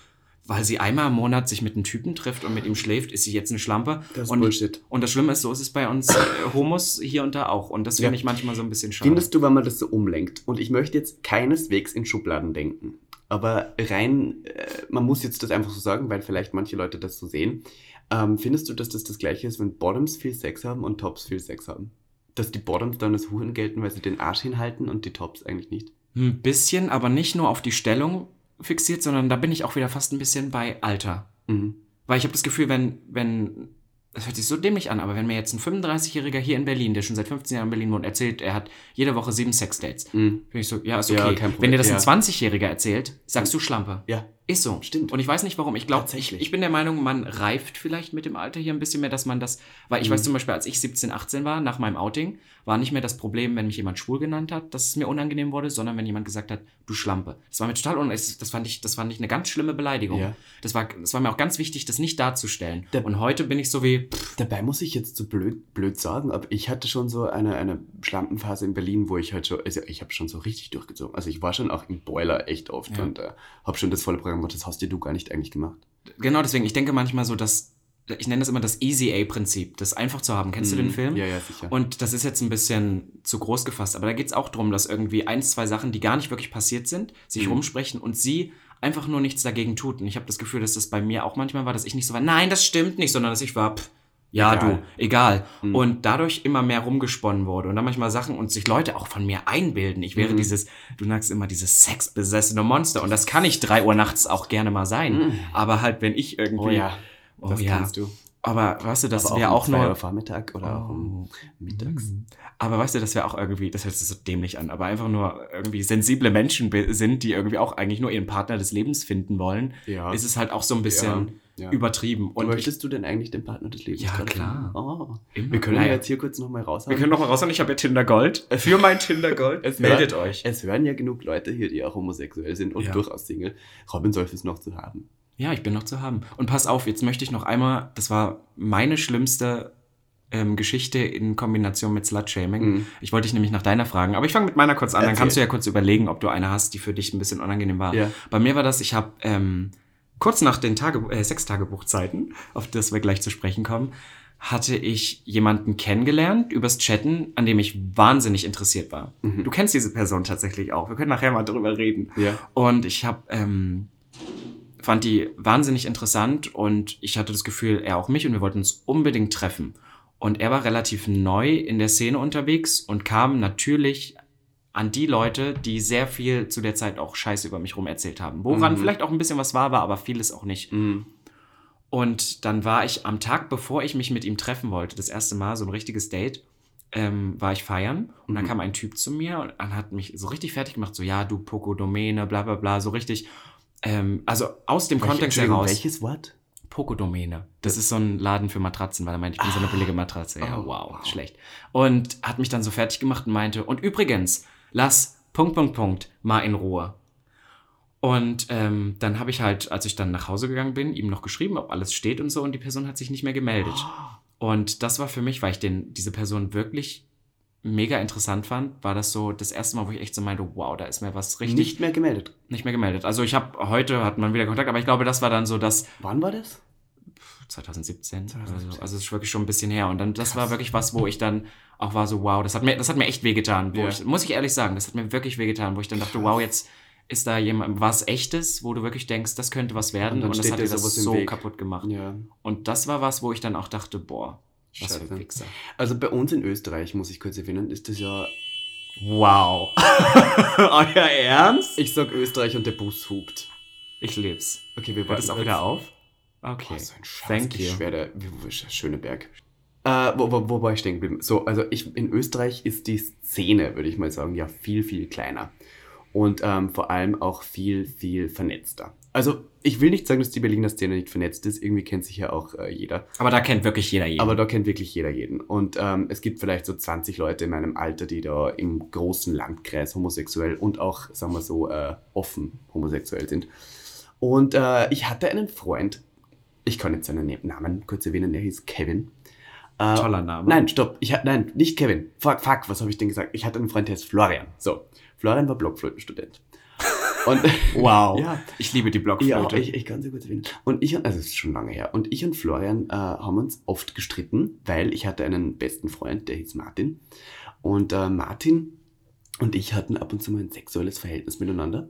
weil sie einmal im Monat sich mit einem Typen trifft und mit ihm schläft, ist sie jetzt eine Schlampe. Das ist und, Bullshit. Und das Schlimme ist, so ist es bei uns äh, Homos hier und da auch. Und das finde Ja. ich manchmal so ein bisschen schade. Findest du, wenn man das so umlenkt? Und ich möchte jetzt keineswegs in Schubladen denken. Aber rein, äh, man muss jetzt das einfach so sagen, weil vielleicht manche Leute das so sehen. Ähm, findest du, dass das das gleiche ist, wenn Bottoms viel Sex haben und Tops viel Sex haben? Dass die Bottoms dann als Huren gelten, weil sie den Arsch hinhalten und die Tops eigentlich nicht? Ein bisschen, aber nicht nur auf die Stellung fixiert, sondern da bin ich auch wieder fast ein bisschen bei Alter. Mhm. Weil ich habe das Gefühl, wenn, wenn, das hört sich so dämlich an, aber wenn mir jetzt ein 35-Jähriger hier in Berlin, der schon seit 15 Jahren in Berlin wohnt, erzählt, er hat jede Woche sieben Sexdates, Mhm. bin ich so, ja, ist Ja, okay. Problem. wenn dir das ein Ja. 20-Jähriger erzählt, sagst du Schlampe. Ja, Ist so. Stimmt. Und ich weiß nicht warum. Ich glaube, ich, ich bin der Meinung, man reift vielleicht mit dem Alter hier ein bisschen mehr, dass man das, weil ich Mhm. weiß zum Beispiel, als ich 17, 18 war, nach meinem Outing, war nicht mehr das Problem, wenn mich jemand schwul genannt hat, dass es mir unangenehm wurde, sondern wenn jemand gesagt hat, du Schlampe. Das war mir total unangenehm. Das fand ich, das fand ich eine ganz schlimme Beleidigung. Ja. Das war, das war mir auch ganz wichtig, das nicht darzustellen. Der- Und heute bin ich so wie, pff, Dabei muss ich jetzt so blöd, blöd sagen, aber ich hatte schon so eine, eine Schlampenphase in Berlin, wo ich halt schon, also ich habe schon so richtig durchgezogen. Also ich war schon auch im Boiler echt oft Ja. und äh, habe schon das volle Programm gemacht, das hast dir du gar nicht eigentlich gemacht. genau deswegen, ich denke manchmal so, dass, ich nenne das immer das Easy A-Prinzip, das einfach zu haben. Kennst du den Mhm. Film? Ja, ja, sicher. Und das ist jetzt ein bisschen zu groß gefasst, aber da geht es auch darum, dass irgendwie ein, zwei Sachen, die gar nicht wirklich passiert sind, sich Mhm. rumsprechen und sie einfach nur nichts dagegen tut. Und ich habe das Gefühl, dass das bei mir auch manchmal war, dass ich nicht so war, nein, das stimmt nicht, sondern dass ich war, pff, ja, Egal. du, egal. Mhm. Und dadurch immer mehr rumgesponnen wurde. Und dann manchmal Sachen und sich Leute auch von mir einbilden. Ich wäre Mhm. dieses, du sagst immer, dieses sexbesessene Monster. Und das kann ich drei Uhr nachts auch gerne mal sein. Mhm. Aber halt, wenn ich irgendwie. oh ja, Oh das ja. kannst du. Aber weißt du, das wäre um auch zwei Uhr nur. Vormittag oder auch um Oh. mittags. Mhm. Aber weißt du, das wäre auch irgendwie, das hört sich so dämlich an, aber einfach nur irgendwie sensible Menschen sind, die irgendwie auch eigentlich nur ihren Partner des Lebens finden wollen, Ja. ist es halt auch so ein bisschen Ja, ja. übertrieben. Und ich, möchtest du denn eigentlich den Partner des Lebens Ja, klar. Oh. Wir können ja jetzt hier kurz nochmal raushauen. wir können noch mal raus und ich habe ja Tinder Gold. Für mein Tinder Gold. Es Meldet hört- euch. Es hören ja genug Leute hier, die auch homosexuell sind und Ja. durchaus Single. Robin soll es noch zu haben. Ja, ich bin noch zu haben. Und pass auf, jetzt möchte ich noch einmal, das war meine schlimmste ähm, Geschichte in Kombination mit Slut-Shaming. Mhm. Ich wollte dich nämlich nach deiner fragen, aber ich fange mit meiner kurz an, dann Erzähl. kannst du ja kurz überlegen, ob du eine hast, die für dich ein bisschen unangenehm war. Ja. Bei mir war das, ich habe ähm, kurz nach den Tage, äh, Sechstagebuchzeiten, auf das wir gleich zu sprechen kommen, hatte ich jemanden kennengelernt übers Chatten, an dem ich wahnsinnig interessiert war. Mhm. Du kennst diese Person tatsächlich auch. Wir können nachher mal drüber reden. Ja. Und ich habe ähm, fand die wahnsinnig interessant und ich hatte das Gefühl, er auch mich und wir wollten uns unbedingt treffen. Und er war relativ neu in der Szene unterwegs und kam natürlich an die Leute, die sehr viel zu der Zeit auch Scheiße über mich rum erzählt haben. Woran Mhm. vielleicht auch ein bisschen was wahr war, aber vieles auch nicht. Mhm. Und dann war ich am Tag, bevor ich mich mit ihm treffen wollte, das erste Mal, so ein richtiges Date, ähm, war ich feiern und dann Mhm. kam ein Typ zu mir und dann hat mich so richtig fertig gemacht, so ja, du Pokodomäne, bla bla bla, so richtig, ähm, also aus dem Welche- Kontext heraus. Welches Wort? Pokodomäne. Das ist so ein Laden für Matratzen, weil er meint, ich bin so eine billige Matratze. Ja, Oh, wow, wow. schlecht. Und hat mich dann so fertig gemacht und meinte, und übrigens, lass Punkt, Punkt, Punkt mal in Ruhe. Und ähm, dann habe ich halt, als ich dann nach Hause gegangen bin, ihm noch geschrieben, ob alles steht und so, und die Person hat sich nicht mehr gemeldet. Und das war für mich, weil ich den, diese Person wirklich mega interessant fand, war das so das erste Mal, wo ich echt so meinte, wow, da ist mir was richtig Nicht mehr gemeldet. nicht mehr gemeldet. Also ich habe heute hat man wieder Kontakt, aber ich glaube, das war dann so das Wann war das? 2017. 2017. Also, also es ist wirklich schon ein bisschen her. Und dann, das war Krass. wirklich was, wo ich dann auch war so, wow, das hat mir, das hat mir echt wehgetan. Wo Ja. ich, muss ich ehrlich sagen, das hat mir wirklich wehgetan, wo ich dann dachte, wow, jetzt ist da jemand, was echtes, wo du wirklich denkst, das könnte was werden. Und Und, das hat dir das so Weg. kaputt gemacht. Ja. Und das war was, wo ich dann auch dachte, boah, was für ein Wichser. Also bei uns in Österreich, muss ich kurz erwähnen, ist das ja. Wow. Euer Ernst? Ich sag Österreich und der Bus hupt. Ich leb's. Okay, wir Hört es auch wieder auf? Okay. Boah, so ein Scheiß. Thank you. schwöre, der- Schöneberg. Äh, wo, wo, wo war ich stehen geblieben? So, also ich, in Österreich ist die Szene, würde ich mal sagen, ja viel, viel kleiner. und ähm, vor allem auch viel, viel vernetzter. Also ich will nicht sagen, dass die Berliner Szene nicht vernetzt ist. Irgendwie kennt sich ja auch äh, jeder. Aber da kennt wirklich jeder jeden. Aber da kennt wirklich jeder jeden. Und ähm, es gibt vielleicht so 20 Leute in meinem Alter, die da im großen Landkreis homosexuell und auch, sagen wir so, äh, offen homosexuell sind. Und äh, ich hatte einen Freund, ich kann jetzt seinen Namen kurz erwähnen, der hieß Kevin. Äh, Toller Name. Nein, stopp. Ich hatte, nein, nicht Kevin. Fuck, fuck, was habe ich denn gesagt? Ich hatte einen Freund, der heißt Florian. So, Florian war Blockflötenstudent. Und Wow. ja, Ich liebe die ja, Blockflöte. ich, ich kann sie kurz erwähnen. Und ich, also es ist schon lange her, und ich und Florian äh, haben uns oft gestritten, weil ich hatte einen besten Freund, der hieß Martin. Und äh, Martin und ich hatten ab und zu mal ein sexuelles Verhältnis miteinander.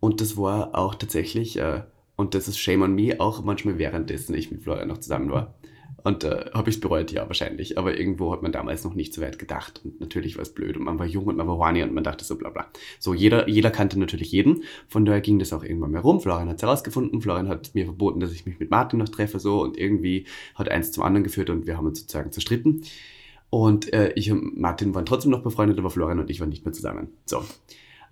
Und das war auch tatsächlich, äh, und das ist Shame on Me, auch manchmal währenddessen ich mit Florian noch zusammen war. Und äh, habe ich es bereut? Ja, wahrscheinlich. Aber irgendwo hat man damals noch nicht so weit gedacht. Und natürlich war es blöd. Und man war jung und man war horny und man dachte so bla bla. So, jeder, jeder kannte natürlich jeden. Von daher ging das auch irgendwann mehr rum. Florian hat es herausgefunden. Florian hat mir verboten, dass ich mich mit Martin noch treffe. So. Und irgendwie hat eins zum anderen geführt und wir haben uns sozusagen zerstritten. Und äh, ich und Martin waren trotzdem noch befreundet, aber Florian und ich waren nicht mehr zusammen. So.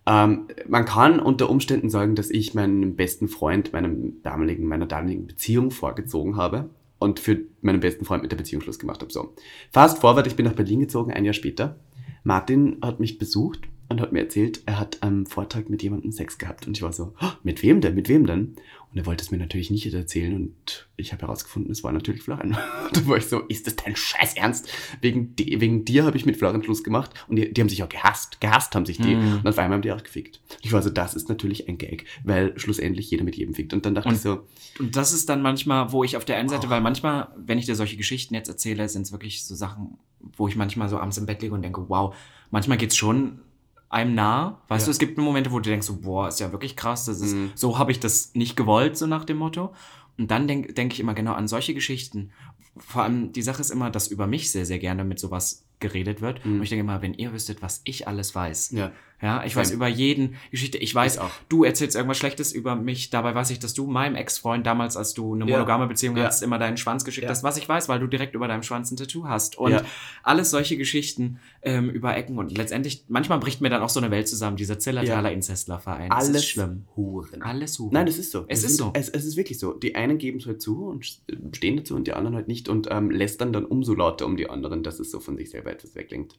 Ähm, man kann unter Umständen sagen, dass ich meinen besten Freund meinem damaligen, meiner damaligen Beziehung vorgezogen habe und für meinen besten Freund mit der Beziehung Schluss gemacht habe. So. Fast forward, ich bin nach Berlin gezogen, ein Jahr später. Martin hat mich besucht und hat mir erzählt, er hat am Vortag mit jemandem Sex gehabt. Und ich war so, "Oh, mit wem denn? Mit wem denn? Und er wollte es mir natürlich nicht erzählen und ich habe herausgefunden, es war natürlich Florian. da war ich so, ist das dein Scheiß Ernst? Wegen, di- wegen dir habe ich mit Florian Schluss gemacht und die, die haben sich auch gehasst. Gehasst haben sich die. Mhm. Und auf einmal haben die auch gefickt. Ich war so, das ist natürlich ein Gag, weil schlussendlich jeder mit jedem fickt. Und dann dachte Und- ich so, Und das ist dann manchmal, wo ich auf der einen Seite, weil manchmal, wenn ich dir solche Geschichten jetzt erzähle, sind es wirklich so Sachen, wo ich manchmal so abends im Bett liege und denke, wow, manchmal geht's schon einem nah. Weißt Ja. du, es gibt Momente, wo du denkst, so, boah, ist ja wirklich krass, das ist, Mhm. so habe ich das nicht gewollt, so nach dem Motto. Und dann denke denk ich immer genau an solche Geschichten. Vor allem, die Sache ist immer, dass über mich sehr, sehr gerne mit sowas geredet wird. Mhm. Und ich denke immer, wenn ihr wüsstet, was ich alles weiß. ja, Ja, ich weiß über jeden Geschichte. Ich weiß Ich auch. du erzählst irgendwas Schlechtes über mich. Dabei weiß ich, dass du meinem Ex-Freund damals, als du eine Ja. monogame Beziehung Ja. hattest, immer deinen Schwanz geschickt Ja. hast. Was ich weiß, weil du direkt über deinem Schwanz ein Tattoo hast. Und Ja. alles solche Geschichten ähm, über Ecken. Und letztendlich, manchmal bricht mir dann auch so eine Welt zusammen. Dieser Zillertaler Inzestlerverein. Das alles ist schlimm. Huren. Alles Huren. Nein, es ist so. Es Wir ist so. Es, es ist wirklich so. Die einen geben es halt zu und stehen dazu und die anderen halt nicht und ähm, lästern dann umso lauter um die anderen, dass es so von sich selber etwas weglenkt.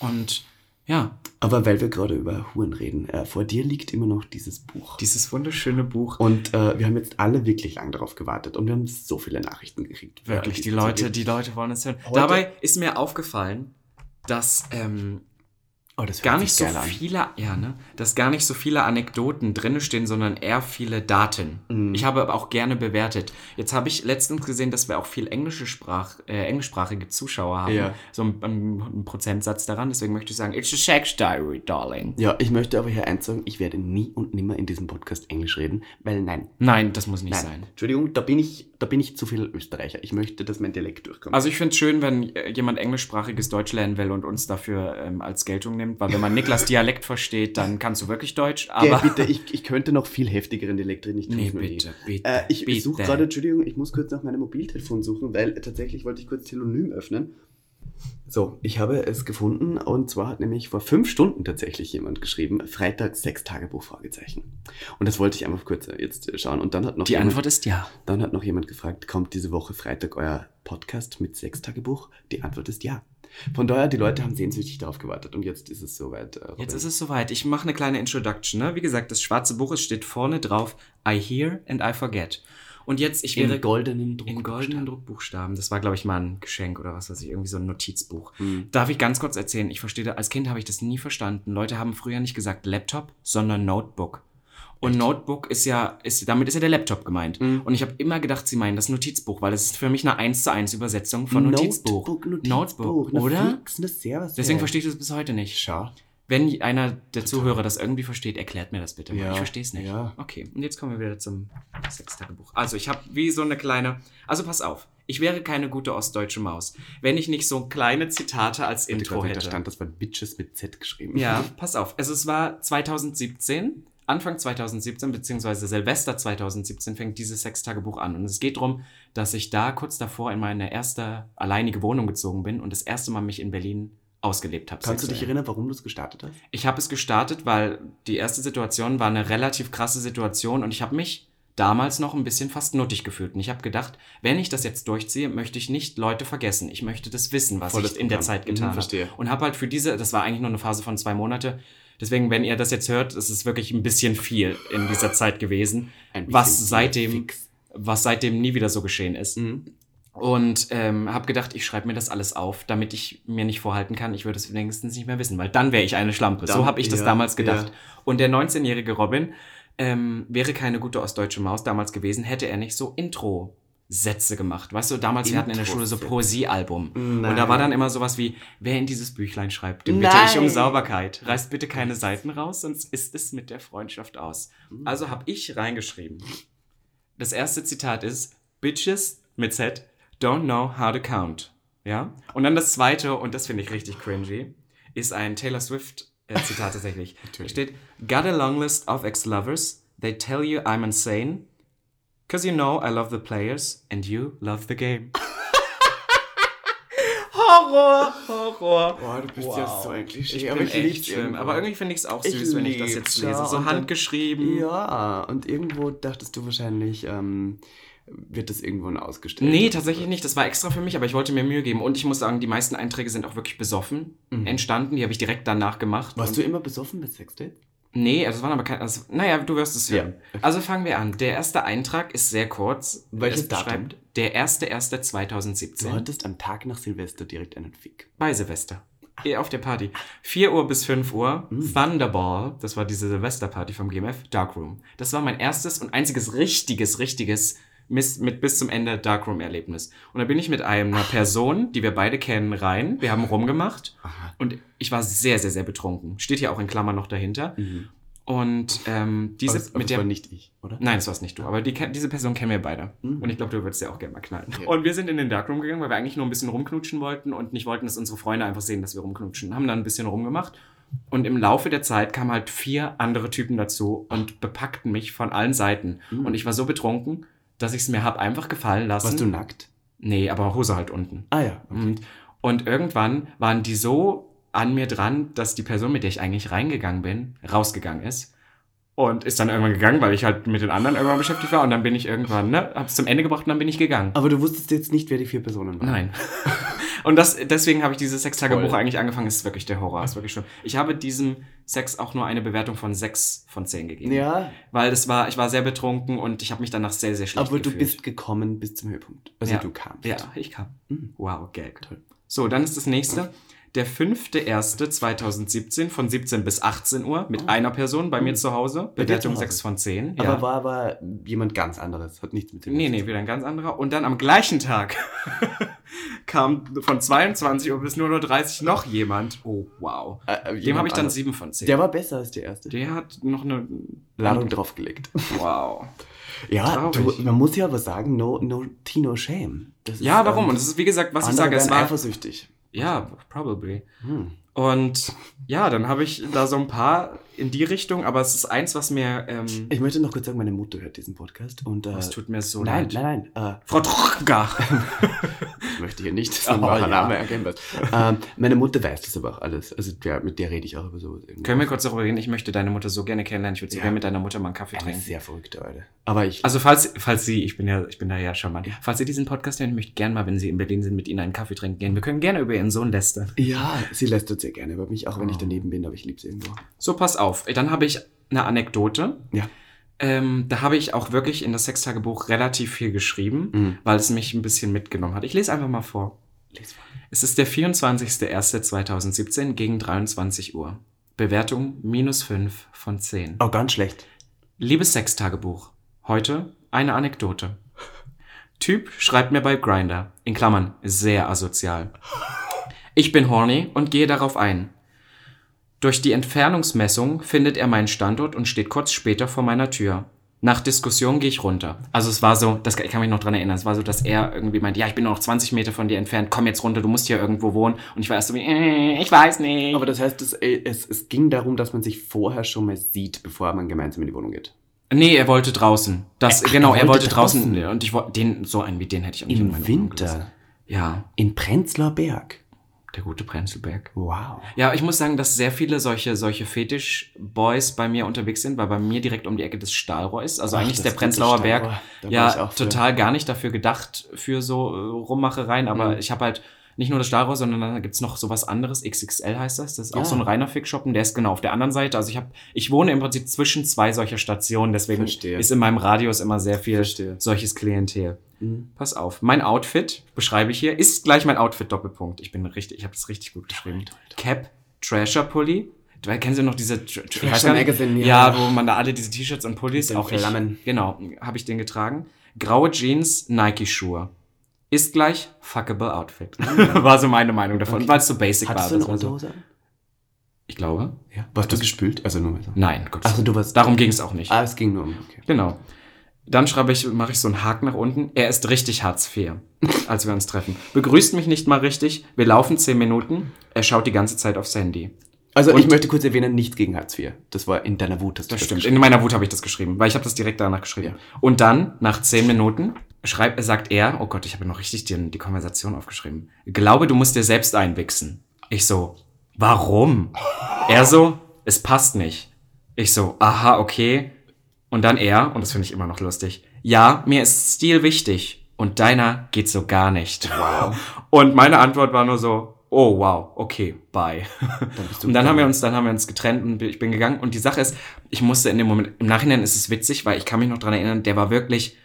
Und ja, Aber weil wir gerade über Huren reden, äh, vor dir liegt immer noch dieses Buch. dieses wunderschöne Buch. Und äh, wir haben jetzt alle wirklich lang darauf gewartet und wir haben so viele Nachrichten gekriegt. Wirklich, die Leute, die Leute wollen es hören. Heute- Dabei ist mir aufgefallen, dass ähm, oh, gar nicht so an. viele, ja, ne? Dass gar nicht so viele Anekdoten drinne stehen, sondern eher viele Daten. Mhm. Ich habe aber auch gerne bewertet. Jetzt habe ich letztens gesehen, dass wir auch viel englische Sprach, äh, englischsprachige Zuschauer haben. Ja. So ein, ein, ein Prozentsatz daran. Deswegen möchte ich sagen, it's a sex diary, darling. Ja, ich möchte aber hier eins sagen, ich werde nie und nimmer in diesem Podcast Englisch reden, weil nein. Nein, das muss nicht Nein, sein. Entschuldigung, da bin ich, da bin ich zu viel Österreicher. Ich möchte, dass mein Dialekt durchkommt. Also ich finde es schön, wenn äh, jemand englischsprachiges Deutsch lernen will und uns dafür ähm, als Geltung nimmt, weil wenn man Niklas Dialekt versteht, dann kannst du wirklich Deutsch, aber... Ja, bitte, ich, ich könnte noch viel heftigeren Dialekt reden. Ich nee, nie. bitte, bitte, Äh, ich bitte. suche gerade, Entschuldigung, ich muss kurz nach meinem Mobiltelefon suchen, weil tatsächlich wollte ich kurz Telonym öffnen. So, ich habe es gefunden und zwar hat nämlich vor fünf Stunden tatsächlich jemand geschrieben, Freitags Sextagebuch Fragezeichen. Und das wollte ich einfach kurz äh, jetzt äh, schauen. Und dann hat noch Die jemand, Antwort ist ja. dann hat noch jemand gefragt, kommt diese Woche Freitag euer Podcast mit Sextagebuch? Die Antwort ist ja. Von daher, die Leute haben sehnsüchtig darauf gewartet und jetzt ist es soweit. Äh, Jetzt Robin. ist es soweit. Ich mache eine kleine Introduction. Ne? Wie gesagt, das schwarze Buch es steht vorne drauf: I hear and I forget. Und jetzt, ich wäre in goldenen Druck. in goldenen Druckbuchstaben. Das war, glaube ich, mal ein Geschenk oder was weiß ich, irgendwie so ein Notizbuch. Hm. Darf ich ganz kurz erzählen? Ich verstehe, als Kind habe ich das nie verstanden. Leute haben früher nicht gesagt Laptop, sondern Notebook. Und Notebook ist ja, ist, damit ist ja der Laptop gemeint. Mhm. Und ich habe immer gedacht, sie meinen das Notizbuch, weil das ist für mich eine 1 zu 1 Übersetzung von Notizbuch. Notebook, Notebook, oder? Fix, Deswegen verstehe ich das bis heute nicht. Schau. Wenn einer der Zuhörer das irgendwie versteht, erklärt mir das bitte. mal. Ja, Ich verstehe es nicht. ja. Okay, und jetzt kommen wir wieder zum Sextagebuch. Also ich habe wie so eine kleine... Also pass auf, ich wäre keine gute ostdeutsche Maus, wenn ich nicht so kleine Zitate als Intro Da hätte. stand, das war Bitches mit Z geschrieben. Ja, pass auf. Also es war 2017, Anfang 2017, beziehungsweise Silvester 2017 fängt dieses Sextagebuch an. Und es geht darum, dass ich da kurz davor in meine erste alleinige Wohnung gezogen bin und das erste Mal mich in Berlin ausgelebt habe. Kannst du dich sexuell. erinnern, warum du es gestartet hast? Ich habe es gestartet, weil die erste Situation war eine relativ krasse Situation und ich habe mich damals noch ein bisschen fast nuttig gefühlt. Und ich habe gedacht, wenn ich das jetzt durchziehe, möchte ich nicht Leute vergessen. Ich möchte das wissen, was Volles ich in der. Zeit Mhm, getan habe. Und habe halt für diese, das war eigentlich nur eine Phase von zwei Monate. Deswegen, wenn ihr das jetzt hört, ist es wirklich ein bisschen viel in dieser Zeit gewesen, was seitdem, fix. was seitdem nie wieder so geschehen ist. Mhm. Und ähm, habe gedacht, ich schreibe mir das alles auf, damit ich mir nicht vorhalten kann, ich würde es wenigstens nicht mehr wissen, weil dann wäre ich eine Schlampe. Dann- so habe ich das ja, damals gedacht. ja. Und der 19-jährige Robin ähm, wäre keine gute ostdeutsche Maus damals gewesen, hätte er nicht so Intro-Sätze gemacht. Weißt du, damals, wir hatten in der Schule so. Poesiealbum. Und Nein. da war dann immer sowas wie, wer in dieses Büchlein schreibt, den bitte ich um Nein. Sauberkeit. Reißt bitte keine Seiten raus, sonst ist es mit der Freundschaft aus. Also habe ich reingeschrieben. Das erste Zitat ist, Bitches mit Z don't know how to count. Ja? Und dann das zweite, und das finde ich richtig cringy, ist ein Taylor Swift äh, Zitat tatsächlich. Da Natürlich. steht, Got a long list of ex-lovers. They tell you I'm insane. Cause you know I love the players and you love the game. Horror, Horror. Boah, du bist Wow. ja so ein Klischee. Ich aber bin ich echt irgendwo. Aber irgendwie finde ich es auch Ich süß, wenn ich das jetzt lese. ja, So und dann- handgeschrieben. Ja, und irgendwo dachtest du wahrscheinlich, ähm, wird das irgendwo ausgestellt. Nee, tatsächlich nicht. Das war extra für mich, aber ich wollte mir Mühe geben. Und ich muss sagen, die meisten Einträge sind auch wirklich besoffen entstanden. Die habe ich direkt danach gemacht. Mhm. Warst du immer besoffen mit Sextape? Nee, also es waren aber keine. Also, naja, du wirst es Ja. hören. Also fangen wir an. Der erste Eintrag ist sehr kurz. Welches Es Datum? beschreibt Der 1.1.2017 Du hattest am Tag nach Silvester direkt einen Fick. bei Silvester. Eh, Auf der Party. 4 Uhr bis 5 Uhr. Mhm. Thunderball. Das war diese Silvesterparty vom GMF. Darkroom. Das war mein erstes und einziges richtiges, richtiges mis- mit bis zum Ende Darkroom-Erlebnis. Und da bin ich mit einer Person, die wir beide kennen, rein. Wir haben rumgemacht. Aha. Und ich war sehr, sehr, sehr betrunken. Steht hier auch in Klammern noch dahinter. Und ähm, diese Mhm. aber, aber mit das der war nicht ich, oder? Nein, das war's nicht du. Aber die, diese Person kennen wir beide. Mhm. Und ich glaube, du würdest ja auch gerne mal knallen. Ja. Und wir sind in den Darkroom gegangen, weil wir eigentlich nur ein bisschen rumknutschen wollten und nicht wollten, dass unsere Freunde einfach sehen, dass wir rumknutschen. Haben dann ein bisschen rumgemacht. Und im Laufe der Zeit kamen halt vier andere Typen dazu und bepackten mich von allen Seiten. Mhm. Und ich war so betrunken, dass ich es mir hab einfach gefallen lassen. Warst du nackt? Nee, aber Hose halt unten. Ah ja. Und, und irgendwann waren die so an mir dran, dass die Person, mit der ich eigentlich reingegangen bin, rausgegangen ist. Und ist dann irgendwann gegangen, weil ich halt mit den anderen irgendwann beschäftigt war. Und dann bin ich irgendwann, ne, hab's zum Ende gebracht und dann bin ich gegangen. Aber du wusstest jetzt nicht, wer die vier Personen waren. Nein. Und das, deswegen habe ich dieses Sextagebuch eigentlich angefangen. Es ist wirklich der Horror, es ist wirklich schlimm. Ich habe diesem Sex auch nur eine Bewertung von 6 von 10 gegeben. Ja, Weil das war, ich war sehr betrunken und ich habe mich danach sehr, sehr schlecht aber du gefühlt. bist gekommen bis zum Höhepunkt. Also Ja. du kamst. Ja, ich kam. Mhm. Wow, Gag. Toll. So, dann ist das nächste. Der 5.1.2017 von 17 bis 18 Uhr mit einer Person bei mir zu Hause. Oh. Dir zu Bewertung Hause? 6 von 10. Aber war aber jemand ganz anderes. Hat nichts mit dem Nee, nee, wieder ein ganz anderer. Und dann am gleichen Tag kam von 22 Uhr bis 0.30 Uhr noch jemand. Oh, wow. Äh, äh, Dem habe ich dann anderes. 7 von 10. Der war besser als der erste. Der hat noch eine Ladung draufgelegt. Wow. Ja, du, man muss ja aber sagen, no, no tea, no shame. Das Ja, ist, warum? ähm, Und es ist, wie gesagt, was ich sage, es war. eifersüchtig. Ja, probably. Hm. Und ja, dann habe ich da so ein paar in die Richtung, aber es ist eins, was mir. Ähm, Ich möchte noch kurz sagen, meine Mutter hört diesen Podcast und äh, es tut mir so nein, leid. nein, nein, äh, Frau Trocker. ich möchte hier nicht Oh, so ein ja. Name erkennbar. ähm, meine Mutter weiß das aber auch alles. Also ja, mit der rede ich auch über sowas. irgendwie. Können wir kurz darüber reden? Ich möchte deine Mutter so gerne kennenlernen. Ich würde so Ja. gerne mit deiner Mutter mal einen Kaffee trinken. sehr verrückte Alte. Aber ich. Also falls, falls Sie, ich bin ja, ich bin da ja schon mal, falls Sie diesen Podcast hören, ich möchte gerne mal, wenn Sie in Berlin sind, mit Ihnen einen Kaffee trinken gehen. Wir können gerne über Ihren Sohn lästern. ja, sie lästert sehr gerne über mich, auch wenn ich Oh. daneben bin, aber ich liebe sie irgendwo. So, pass auf. Dann habe ich eine Anekdote. Ja. Ähm, da habe ich auch wirklich in das Sextagebuch relativ viel geschrieben, Mhm. weil es mich ein bisschen mitgenommen hat. Ich lese einfach mal vor. Lies vor. Es ist der 24.01.2017 gegen 23 Uhr. Bewertung minus 5 von 10. Oh, ganz schlecht. Liebes Sextagebuch. Heute eine Anekdote. Typ schreibt mir bei Grinder, in Klammern, sehr asozial. Ich bin horny und gehe darauf ein. Durch die Entfernungsmessung findet er meinen Standort und steht kurz später vor meiner Tür. Nach Diskussion gehe ich runter. Also es war so, das ich kann mich noch dran erinnern, es war so, dass er irgendwie meint, ja, ich bin nur noch 20 Meter von dir entfernt, komm jetzt runter, du musst hier irgendwo wohnen. Und ich war erst so wie, äh, ich weiß nicht. Aber das heißt, es, äh, es, es ging darum, dass man sich vorher schon mal sieht, bevor man gemeinsam in die Wohnung geht. Nee, er wollte draußen. Das, Ach, genau, er wollte draußen. draußen. Und ich wollte, den, so einen wie den hätte ich auch nicht in Im meine Wohnung Winter. Ja. In Prenzlauer Berg. Der gute Prenzlberg. Wow. Ja, ich muss sagen, dass sehr viele solche, solche Fetisch-Boys bei mir unterwegs sind, weil bei mir direkt um die Ecke des Stahlrohrs, also Ach, eigentlich ist der Prenzlauer Berg, Stahlrohr. Ja, total gar nicht dafür gedacht für so äh, Rummachereien, aber Mhm. ich habe halt nicht nur das Stahlrohr, sondern dann gibt's noch sowas anderes, XXL heißt das, das ist auch Ja. so ein reiner Fick-Shop und der ist genau auf der anderen Seite, also ich habe, ich wohne im Prinzip zwischen zwei solcher Stationen, deswegen Verstehe. ist in meinem Radius immer sehr viel Verstehe. solches Klientel. Mhm. Pass auf, mein Outfit, beschreibe ich hier, ist gleich mein Outfit, Doppelpunkt. Ich bin richtig, ich habe das richtig gut geschrieben. Cap, Trasher Pulli. Kennst ja noch diese Tr- Tr- Trasher Magazine, ja. ja. wo man da alle diese T-Shirts und Pullis auch ich, Flammen. Genau, habe ich den getragen. Graue Jeans, Nike-Schuhe. Ist gleich fuckable Outfit. war so meine Meinung davon, Okay. weil es so basic Hattest du war. eine Das war so. Unterhose? Ich glaube. Ja. Warst du gespült? Also nur so. Nein, Gott. Achso, du warst. Darum ging es auch nicht. Ah, es ging nur um. Okay. Genau. Dann schreibe ich, mache ich so einen Haken nach unten. Er ist richtig Hartz IV, als wir uns treffen. Begrüßt mich nicht mal richtig. Wir laufen zehn Minuten. Er schaut die ganze Zeit aufs Handy. Also Und- ich möchte kurz erwähnen, nichts gegen Hartz IV. Das war in deiner Wut. Hast Das stimmt. In meiner Wut habe ich das geschrieben, weil ich habe das direkt danach geschrieben. Ja. Und dann, nach zehn Minuten, schreibt, sagt er, oh Gott, ich habe noch richtig die, die Konversation aufgeschrieben. Glaube, du musst dir selbst einwichsen. Ich so, warum? Er so, es passt nicht. Ich so, aha, okay. Und dann er, und das finde ich immer noch lustig, ja, mir ist Stil wichtig und deiner geht so gar nicht. Wow. Und meine Antwort war nur so, oh wow, okay, bye. Dann Und dann haben wir uns, dann haben wir uns getrennt und ich bin gegangen. Und die Sache ist, ich musste in dem Moment, im Nachhinein ist es witzig, weil ich kann mich noch dran erinnern, der war wirklich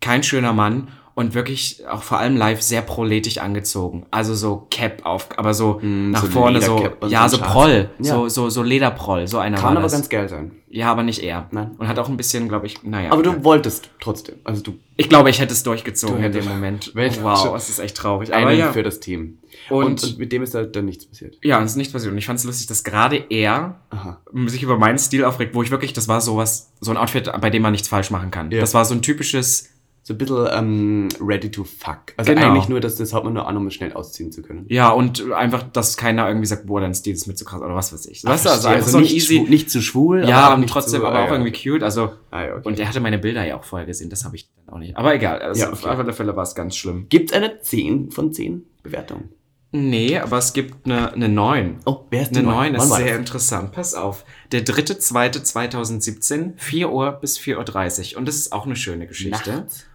kein schöner Mann und wirklich auch vor allem live sehr proletisch angezogen. Also so Cap auf, aber so Mm, nach so vorne so, ja, so Proll, Schaf. so, so, so Lederproll, so einer Kann war aber das. ganz geil sein. ja, aber nicht er. Nein. Und hat auch ein bisschen, glaube ich, naja. Aber du wolltest trotzdem. Also du ich glaube, ich hätte es durchgezogen Du in dem Moment. Wenn- wow, es ist echt traurig. Aber einen ja. für das Team. Und- Und, und mit dem ist da dann nichts passiert. Ja, und es ist nicht passiert. Und ich fand es lustig, dass gerade er Aha. sich über meinen Stil aufregt, wo ich wirklich, das war sowas, so ein Outfit, bei dem man nichts falsch machen kann. Ja. Das war so ein typisches, So ein bisschen ähm, ready to fuck. Also Genau. eigentlich nur, dass das hat man nur an, um es schnell ausziehen zu können. ja, und einfach, dass keiner irgendwie sagt, boah, dein Stil ist mir zu krass oder was weiß ich. Weißt du, also Verstehe. einfach so ein nicht, easy, schwu- nicht zu schwul, ja, und trotzdem zu, aber ah, auch ja. irgendwie cute, also, Ah, ja, okay. und er hatte meine Bilder ja auch vorher gesehen, das habe ich dann auch nicht. Aber egal, also Ja, okay. auf alle Fälle war es ganz schlimm. Gibt eine 10 von 10 Bewertung? Nee, aber es gibt eine, eine 9. Oh, wer ist Eine neun? 9 Wann ist war sehr interessant. Pass auf. Der 3.2.2017, 4 Uhr bis 4.30 Uhr. Und das ist auch eine schöne Geschichte. Nachts?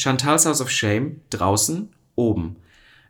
Chantal's House of Shame draußen, oben.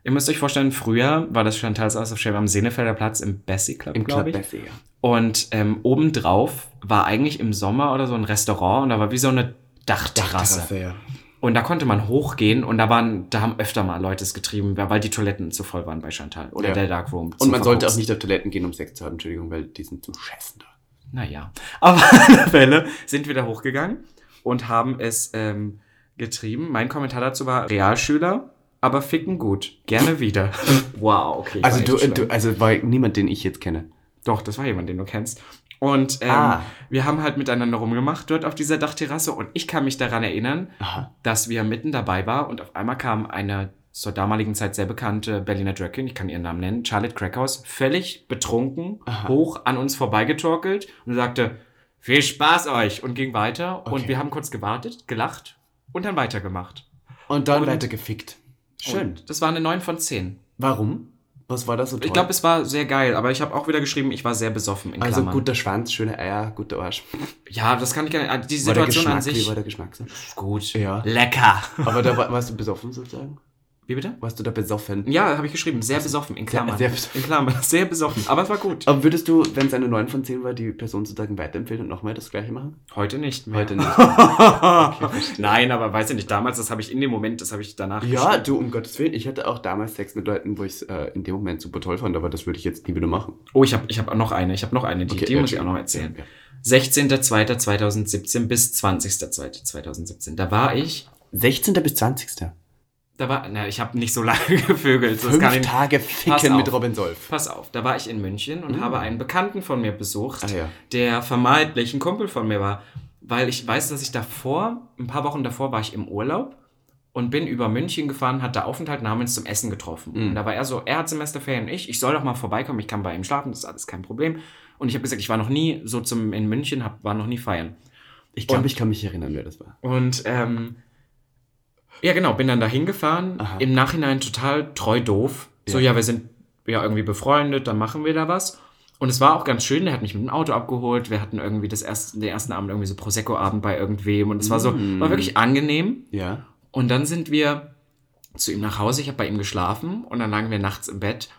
Ihr müsst euch vorstellen, früher war das Chantal's House of Shame am Senefelder Platz im Bessie Club, Im Club glaube ich. Bessie, ja. Und ähm, obendrauf war eigentlich im Sommer oder so ein Restaurant und da war wie so eine Dachterrasse. Terrasse, ja. Und da konnte man hochgehen und da waren, da haben öfter mal Leute es getrieben, weil die Toiletten zu voll waren bei Chantal oder Ja. der Dark Room. Und man sollte auch nicht auf Toiletten gehen, um Sex zu haben, Entschuldigung, weil die sind zum Scheißen da. Naja, auf alle Fälle sind wir da hochgegangen und haben es ähm, getrieben. Mein Kommentar dazu war, Realschüler, aber ficken gut. Gerne wieder. wow, okay. Also war du, du, also war niemand, den ich jetzt kenne. Doch, das war jemand, den du kennst. Und ähm, Ah. wir haben halt miteinander rumgemacht dort auf dieser Dachterrasse und ich kann mich daran erinnern, Aha. dass wir mitten dabei war und auf einmal kam eine zur damaligen Zeit sehr bekannte Berliner Drag Queen, ich kann ihren Namen nennen, Charlotte Crackhaus, völlig betrunken, Aha. hoch an uns vorbeigetorkelt und sagte, viel Spaß euch und ging weiter und Okay. wir haben kurz gewartet, gelacht und dann weitergemacht. Und dann Und- weiter gefickt. Schön. Und das war eine 9 von 10. Warum? Was war das so toll? Ich glaube, es war sehr geil, aber ich habe auch wieder geschrieben, ich war sehr besoffen in also Klammern. guter Schwanz, schöne Eier, guter Arsch. Ja, das kann ich gar nicht. Die Situation an wie sich. war der Geschmack? Gut. Ja. Lecker. Aber da war, warst du besoffen sozusagen? Wie bitte? Warst du da besoffen? Ja, habe ich geschrieben. Sehr besoffen, in Klammern. sehr besoffen. In Klammern. Sehr besoffen. Aber es war gut. Aber würdest du, wenn es eine 9 von 10 war, die Person sozusagen weiterempfehlen und nochmal das gleiche machen? Heute nicht mehr. Heute nicht. Nein, aber weiß ich nicht. Damals, das habe ich in dem Moment, das habe ich danach Ja, du, um Gottes Willen. Ich hatte auch damals Sex mit Leuten, wo ich es äh, in dem Moment super toll fand, aber das würde ich jetzt nie wieder machen. Oh, ich habe ich hab noch eine. Ich habe noch eine. Die, Okay, die ja, muss ich auch noch ja, erzählen. ja. 16.02.2017 bis 20.02.2017. Da war ich. 16. bis 20. Da war. Na, ich habe nicht so lange gevögelt. Das Fünf ich, Tage Pass ficken mit auf. Robin Solf. Pass auf, da war ich in München und Mm. habe einen Bekannten von mir besucht, Ah, ja. der vermeintlich ein Kumpel von mir war. Weil ich weiß, dass ich davor, ein paar Wochen davor, war ich im Urlaub und bin über München gefahren, hatte Aufenthalt, haben uns zum Essen getroffen. Mm. Und da war er so, er hat Semesterferien, ich, ich soll doch mal vorbeikommen, ich kann bei ihm schlafen, das ist alles kein Problem. Und ich habe gesagt, ich war noch nie so zum in München, hab, war noch nie feiern. Ich glaube, ich kann mich erinnern, wer das war. Und ähm, ja, genau, bin dann da hingefahren. Im Nachhinein total treu doof. So, Ja. ja, wir sind ja irgendwie befreundet, dann machen wir da was. Und es war auch ganz schön, der hat mich mit dem Auto abgeholt. Wir hatten irgendwie das erste, den ersten Abend irgendwie so Prosecco-Abend bei irgendwem. Und es war so, Mm. war wirklich angenehm. Ja. Und dann sind wir zu ihm nach Hause. Ich habe bei ihm geschlafen und dann lagen wir nachts im Bett.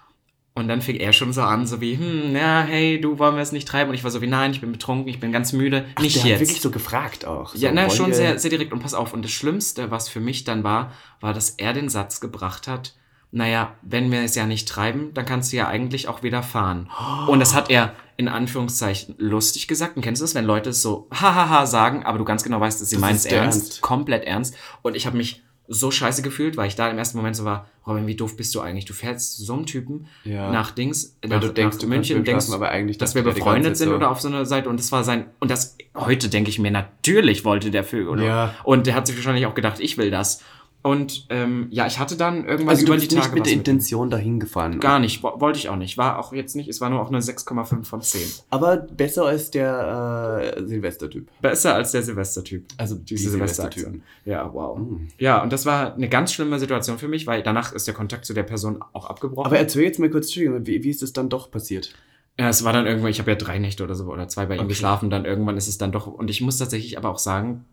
Und dann fing er schon so an, so wie, hm, ja, hey, du wollen wir es nicht treiben? Und ich war so wie, nein, ich bin betrunken, ich bin ganz müde. nicht der jetzt. hat wirklich so gefragt auch. Ja, so, na, wollen schon sehr, sehr direkt. Und pass auf, und das Schlimmste, was für mich dann war, war, dass er den Satz gebracht hat, naja, wenn wir es ja nicht treiben, dann kannst du ja eigentlich auch wieder fahren. Und das hat er in Anführungszeichen lustig gesagt. Und kennst du das, wenn Leute es so hahaha sagen, aber du ganz genau weißt, dass sie meinen es ernst, Ernst. komplett ernst. Und ich habe mich so scheiße gefühlt, weil ich da im ersten Moment so war, Robin, wie doof bist du eigentlich? Du fährst zu so einem Typen Ja. nach Dings, Weil nach, du denkst, nach du München und denkst, aber eigentlich dass dachte wir befreundet sind so. oder auf so einer Seite und das war sein und das heute denke ich mir natürlich wollte der Vögel Ja. und der hat sich wahrscheinlich auch gedacht ich will das und ähm, ja ich hatte dann irgendwann Also du über bist die nicht mit der. Intention dahin gefahren. gar nicht wo- wollte ich auch nicht war auch jetzt nicht es war nur auch eine 6,5 von 10 Aber besser als der äh, Silvestertyp. besser als der Silvestertyp Also diese Silvestertypen ja wow Mm. ja und das war eine ganz schlimme Situation für mich weil danach ist der Kontakt zu der Person auch abgebrochen Aber erzähl jetzt mal kurz, wie, wie ist es dann doch passiert? Ja, es war dann irgendwann, ich habe ja drei Nächte oder so oder zwei bei ihm Okay. geschlafen, dann irgendwann ist es dann doch, und ich muss tatsächlich aber auch sagen,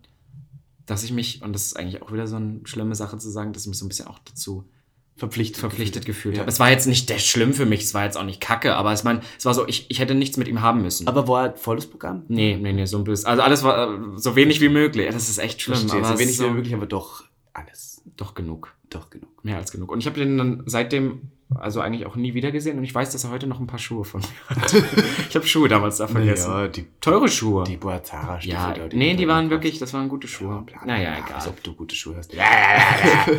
dass ich mich, und das ist eigentlich auch wieder so eine schlimme Sache zu sagen, dass ich mich so ein bisschen auch dazu Verpflichtet. verpflichtet gefühlt Ja. habe. Es war jetzt nicht der schlimm für mich, es war jetzt auch nicht kacke, aber es, mein, es war so, ich, ich hätte nichts mit ihm haben müssen. Aber war volles Programm? nee, nee, nee, so ein bisschen. Also alles war so wenig wie möglich. Das ist echt schlimm, Verstehe, aber so wenig ist wie so, möglich, aber doch alles. doch genug. Doch genug. Mehr als genug. Und ich habe den dann seitdem also eigentlich auch nie wieder gesehen und ich weiß, dass er heute noch ein paar Schuhe von mir hat. ich habe Schuhe damals da vergessen. Ja, die, Teure Schuhe. die Boazara Ja, da, nee, die waren gekauft. wirklich, das waren gute Schuhe. bla, naja, bla, Als egal. ob du gute Schuhe hast. Ja, ja,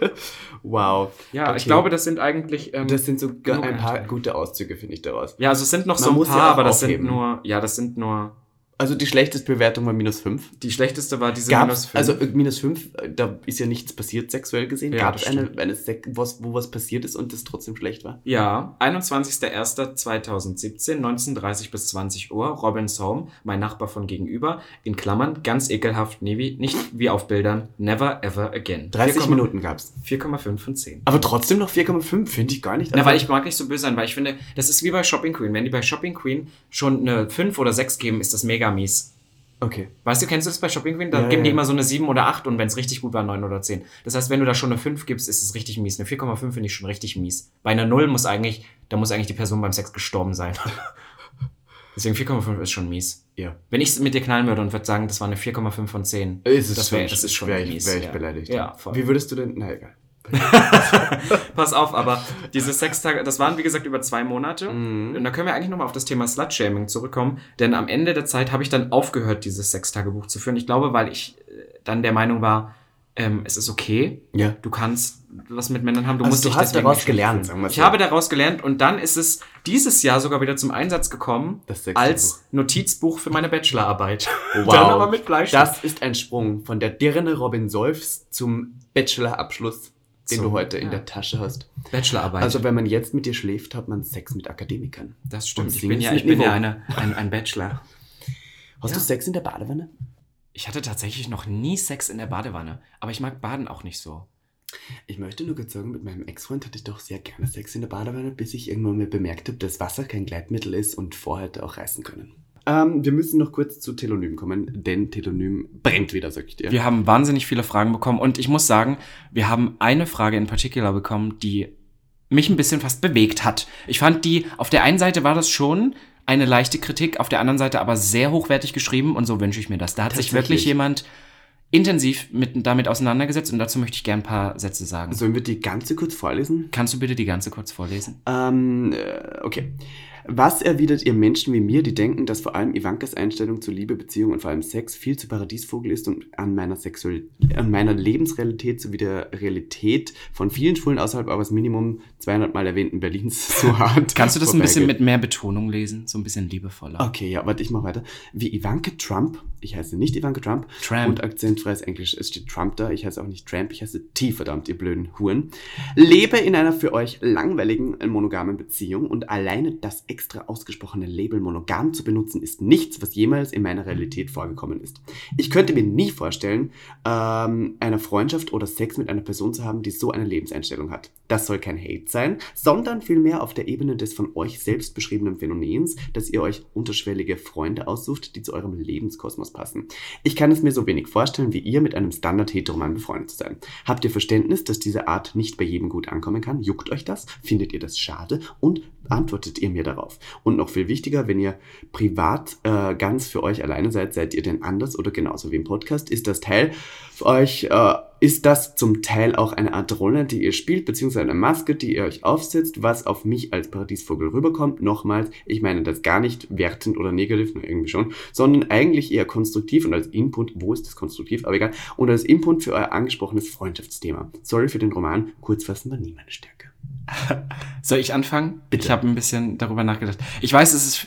ja. wow. ja Okay. ich glaube, das sind eigentlich. Ähm, Das sind so ein paar gute Auszüge, finde ich, daraus. ja, also es sind noch Man so ein paar, ja aber das aufheben. sind nur. Ja, das sind nur. Also die schlechteste Bewertung war minus 5. Die schlechteste war diese Gab's, minus fünf. also äh, minus 5, da ist ja nichts passiert sexuell gesehen. Ja, Gab es das eine, stimmt. eine was, wo was passiert ist und das trotzdem schlecht war? Ja, 21.01.2017, 19.30 bis 20 Uhr, Robins Home, mein Nachbar von gegenüber, in Klammern, ganz ekelhaft, nie wie, nicht wie auf Bildern, never ever again. 30 4,5 Minuten gab es. 4,5 von 10. Aber trotzdem noch 4,5 finde ich gar nicht. Na, Also- weil ich mag nicht so böse sein, weil ich finde, das ist wie bei Shopping Queen. Wenn die bei Shopping Queen schon eine 5 oder 6 geben, ist das mega mies. Okay. Weißt du, kennst du das bei Shopping Queen? Da Ja, geben die ja. immer so eine 7 oder 8 und wenn es richtig gut war, 9 oder 10. Das heißt, wenn du da schon eine 5 gibst, ist es richtig mies. Eine 4,5 finde ich schon richtig mies. Bei einer 0 muss eigentlich, da muss eigentlich die Person beim Sex gestorben sein. Deswegen 4,5 ist schon mies. Ja. Wenn ich mit dir knallen würde und würde sagen, das war eine 4,5 von 10, Ist es das, wär, das ist schon wär ich, mies. wär ich ja. beleidigt. Ja, voll. Wie würdest du denn. Na egal. Pass auf, aber diese Sextage, das waren wie gesagt über zwei Monate. Mhm. Und da können wir eigentlich nochmal auf das Thema Slut-Shaming zurückkommen. Denn am Ende der Zeit habe ich dann aufgehört, dieses Sextagebuch zu führen. Ich glaube, weil ich äh, dann der Meinung war, ähm, es ist okay. Ja. Du kannst was mit Männern haben. Du Also musst du dich hast daraus gelernt, sagen wir's Ich so. habe daraus gelernt und dann ist es dieses Jahr sogar wieder zum Einsatz gekommen Das als Notizbuch für meine Bachelorarbeit. Wow. dann aber mit Bleistift. Das ist ein Sprung von der Dirne Robin Solfs zum Bachelorabschluss, den du heute in ja. der Tasche hast. Bachelorarbeit. Also wenn man jetzt mit dir schläft, hat man Sex mit Akademikern. das stimmt. Ich bin ja, ich bin ja eine, ein, ein Bachelor. Hast Ja. du Sex in der Badewanne? Ich hatte tatsächlich noch nie Sex in der Badewanne, aber ich mag Baden auch nicht so. Ich möchte nur kurz sagen, mit meinem Ex-Freund hatte ich doch sehr gerne Sex in der Badewanne, bis ich irgendwann mal bemerkt habe, dass Wasser kein Gleitmittel ist und Vorhälte auch reißen können. Ähm, wir müssen noch kurz zu Telonym kommen, denn Telonym brennt wieder, sag ich dir. Wir haben wahnsinnig viele Fragen bekommen und ich muss sagen, wir haben eine Frage in particular bekommen, die mich ein bisschen fast bewegt hat. Ich fand die, auf der einen Seite war das schon eine leichte Kritik, auf der anderen Seite aber sehr hochwertig geschrieben und so wünsche ich mir das. Da hat sich wirklich jemand intensiv mit, damit auseinandergesetzt und dazu möchte ich gern ein paar Sätze sagen. Sollen wir die ganze kurz vorlesen? Kannst du bitte die ganze kurz vorlesen? Ähm, äh, okay. Was erwidert ihr Menschen wie mir, die denken, dass vor allem Ivankas Einstellung zu Liebe, Beziehung und vor allem Sex viel zu Paradiesvogel ist und an meiner, Sexual an meiner Lebensrealität sowie der Realität von vielen Schwulen außerhalb eures Minimum 200 Mal erwähnten Berlins so hart Kannst du das ein bisschen mit mehr Betonung lesen? So ein bisschen liebevoller. Okay, ja, warte, ich mach weiter. Wie Ivanka Trump, ich heiße nicht Ivanka Trump, Tramp. und akzentfreies Englisch, es steht Trump da, ich heiße auch nicht Tramp, ich heiße T, verdammt, ihr blöden Huren. Lebe in einer für euch langweiligen, monogamen Beziehung und alleine das extra ausgesprochene Label monogam zu benutzen, ist nichts, was jemals in meiner Realität vorgekommen ist. Ich könnte mir nie vorstellen, ähm, eine Freundschaft oder Sex mit einer Person zu haben, die so eine Lebenseinstellung hat. Das soll kein Hate sein, sondern vielmehr auf der Ebene des von euch selbst beschriebenen Phänomens, dass ihr euch unterschwellige Freunde aussucht, die zu eurem Lebenskosmos passen. Ich kann es mir so wenig vorstellen, wie ihr mit einem Standard-Heteroman befreundet zu sein. Habt ihr Verständnis, dass diese Art nicht bei jedem gut ankommen kann? Juckt euch das? Findet ihr das schade? Und antwortet ihr mir darauf? Und noch viel wichtiger, wenn ihr privat äh, ganz für euch alleine seid, seid ihr denn anders oder genauso wie im Podcast? Ist das Teil für euch, äh, ist das zum Teil auch eine Art Rolle, die ihr spielt, beziehungsweise eine Maske, die ihr euch aufsetzt, was auf mich als Paradiesvogel rüberkommt? Nochmals, ich meine das gar nicht wertend oder negativ, nur irgendwie schon, sondern eigentlich eher konstruktiv und als Input, wo ist das konstruktiv, aber egal, und als Input für euer angesprochenes Freundschaftsthema. Sorry für den Roman, kurz fassen war nie meine Stärke. Soll ich anfangen? Bitte. Ich habe ein bisschen darüber nachgedacht. Ich weiß, es ist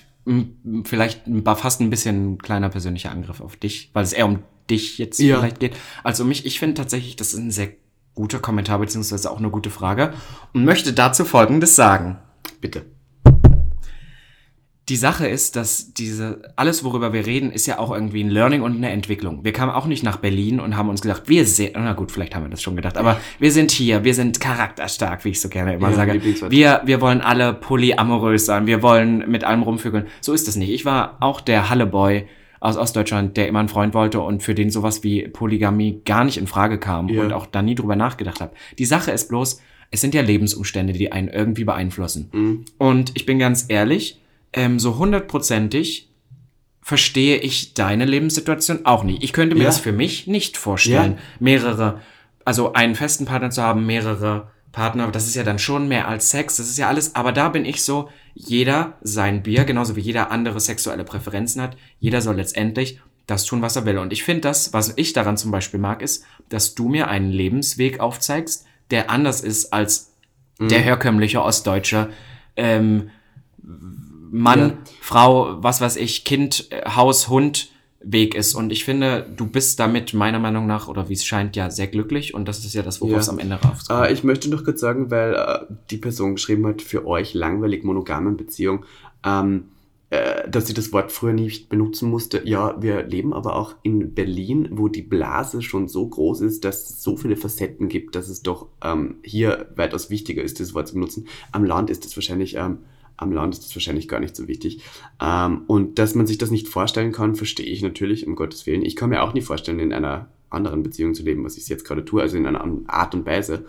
vielleicht war fast ein bisschen ein kleiner persönlicher Angriff auf dich, weil es eher um dich jetzt Ja. vielleicht geht. Also mich, ich finde tatsächlich, das ist ein sehr guter Kommentar, beziehungsweise auch eine gute Frage und möchte dazu Folgendes sagen. Bitte. Die Sache ist, dass diese, alles worüber wir reden, ist ja auch irgendwie ein Learning und eine Entwicklung. Wir kamen auch nicht nach Berlin und haben uns gedacht, wir sind, na gut, vielleicht haben wir das schon gedacht, aber wir sind hier, wir sind charakterstark, wie ich so gerne immer Ja, sage. Wir, wir wollen alle polyamorös sein, wir wollen mit allem rumvögeln. So ist es nicht. Ich war auch der Halleboy aus Ostdeutschland, der immer einen Freund wollte und für den sowas wie Polygamie gar nicht in Frage kam Ja. und auch da nie drüber nachgedacht habe. Die Sache ist bloß, es sind ja Lebensumstände, die einen irgendwie beeinflussen. Mhm. Und ich bin ganz ehrlich, ähm, so hundertprozentig verstehe ich deine Lebenssituation auch nicht. Ich könnte mir Ja. das für mich nicht vorstellen, Ja. mehrere, also einen festen Partner zu haben, mehrere Partner, das ist ja dann schon mehr als Sex, das ist ja alles, aber da bin ich so, jeder sein Bier, genauso wie jeder andere sexuelle Präferenzen hat, jeder soll letztendlich das tun, was er will. Und ich finde das, was ich daran zum Beispiel mag, ist, dass du mir einen Lebensweg aufzeigst, der anders ist als der herkömmliche Ostdeutsche. Ähm, Mann, Ja. Frau, was weiß ich, Kind, äh, Haus, Hund Weg ist. Und ich finde, du bist damit meiner Meinung nach, oder wie es scheint, ja sehr glücklich. Und das ist ja das, worauf Ja. es am Ende rauskommt. Äh, ich möchte noch kurz sagen, weil äh, die Person geschrieben hat, für euch langweilig monogamen Beziehung, ähm, äh, dass sie das Wort früher nicht benutzen musste. Ja, wir leben aber auch in Berlin, wo die Blase schon so groß ist, dass es so viele Facetten gibt, dass es doch ähm, hier weitaus wichtiger ist, das Wort zu benutzen. Am Land ist es wahrscheinlich, ähm, am Land ist es wahrscheinlich gar nicht so wichtig. Ähm, und dass man sich das nicht vorstellen kann, verstehe ich natürlich, um Gottes Willen. Ich kann mir auch nicht vorstellen, in einer anderen Beziehung zu leben, was ich jetzt gerade tue, also in einer Art und Weise.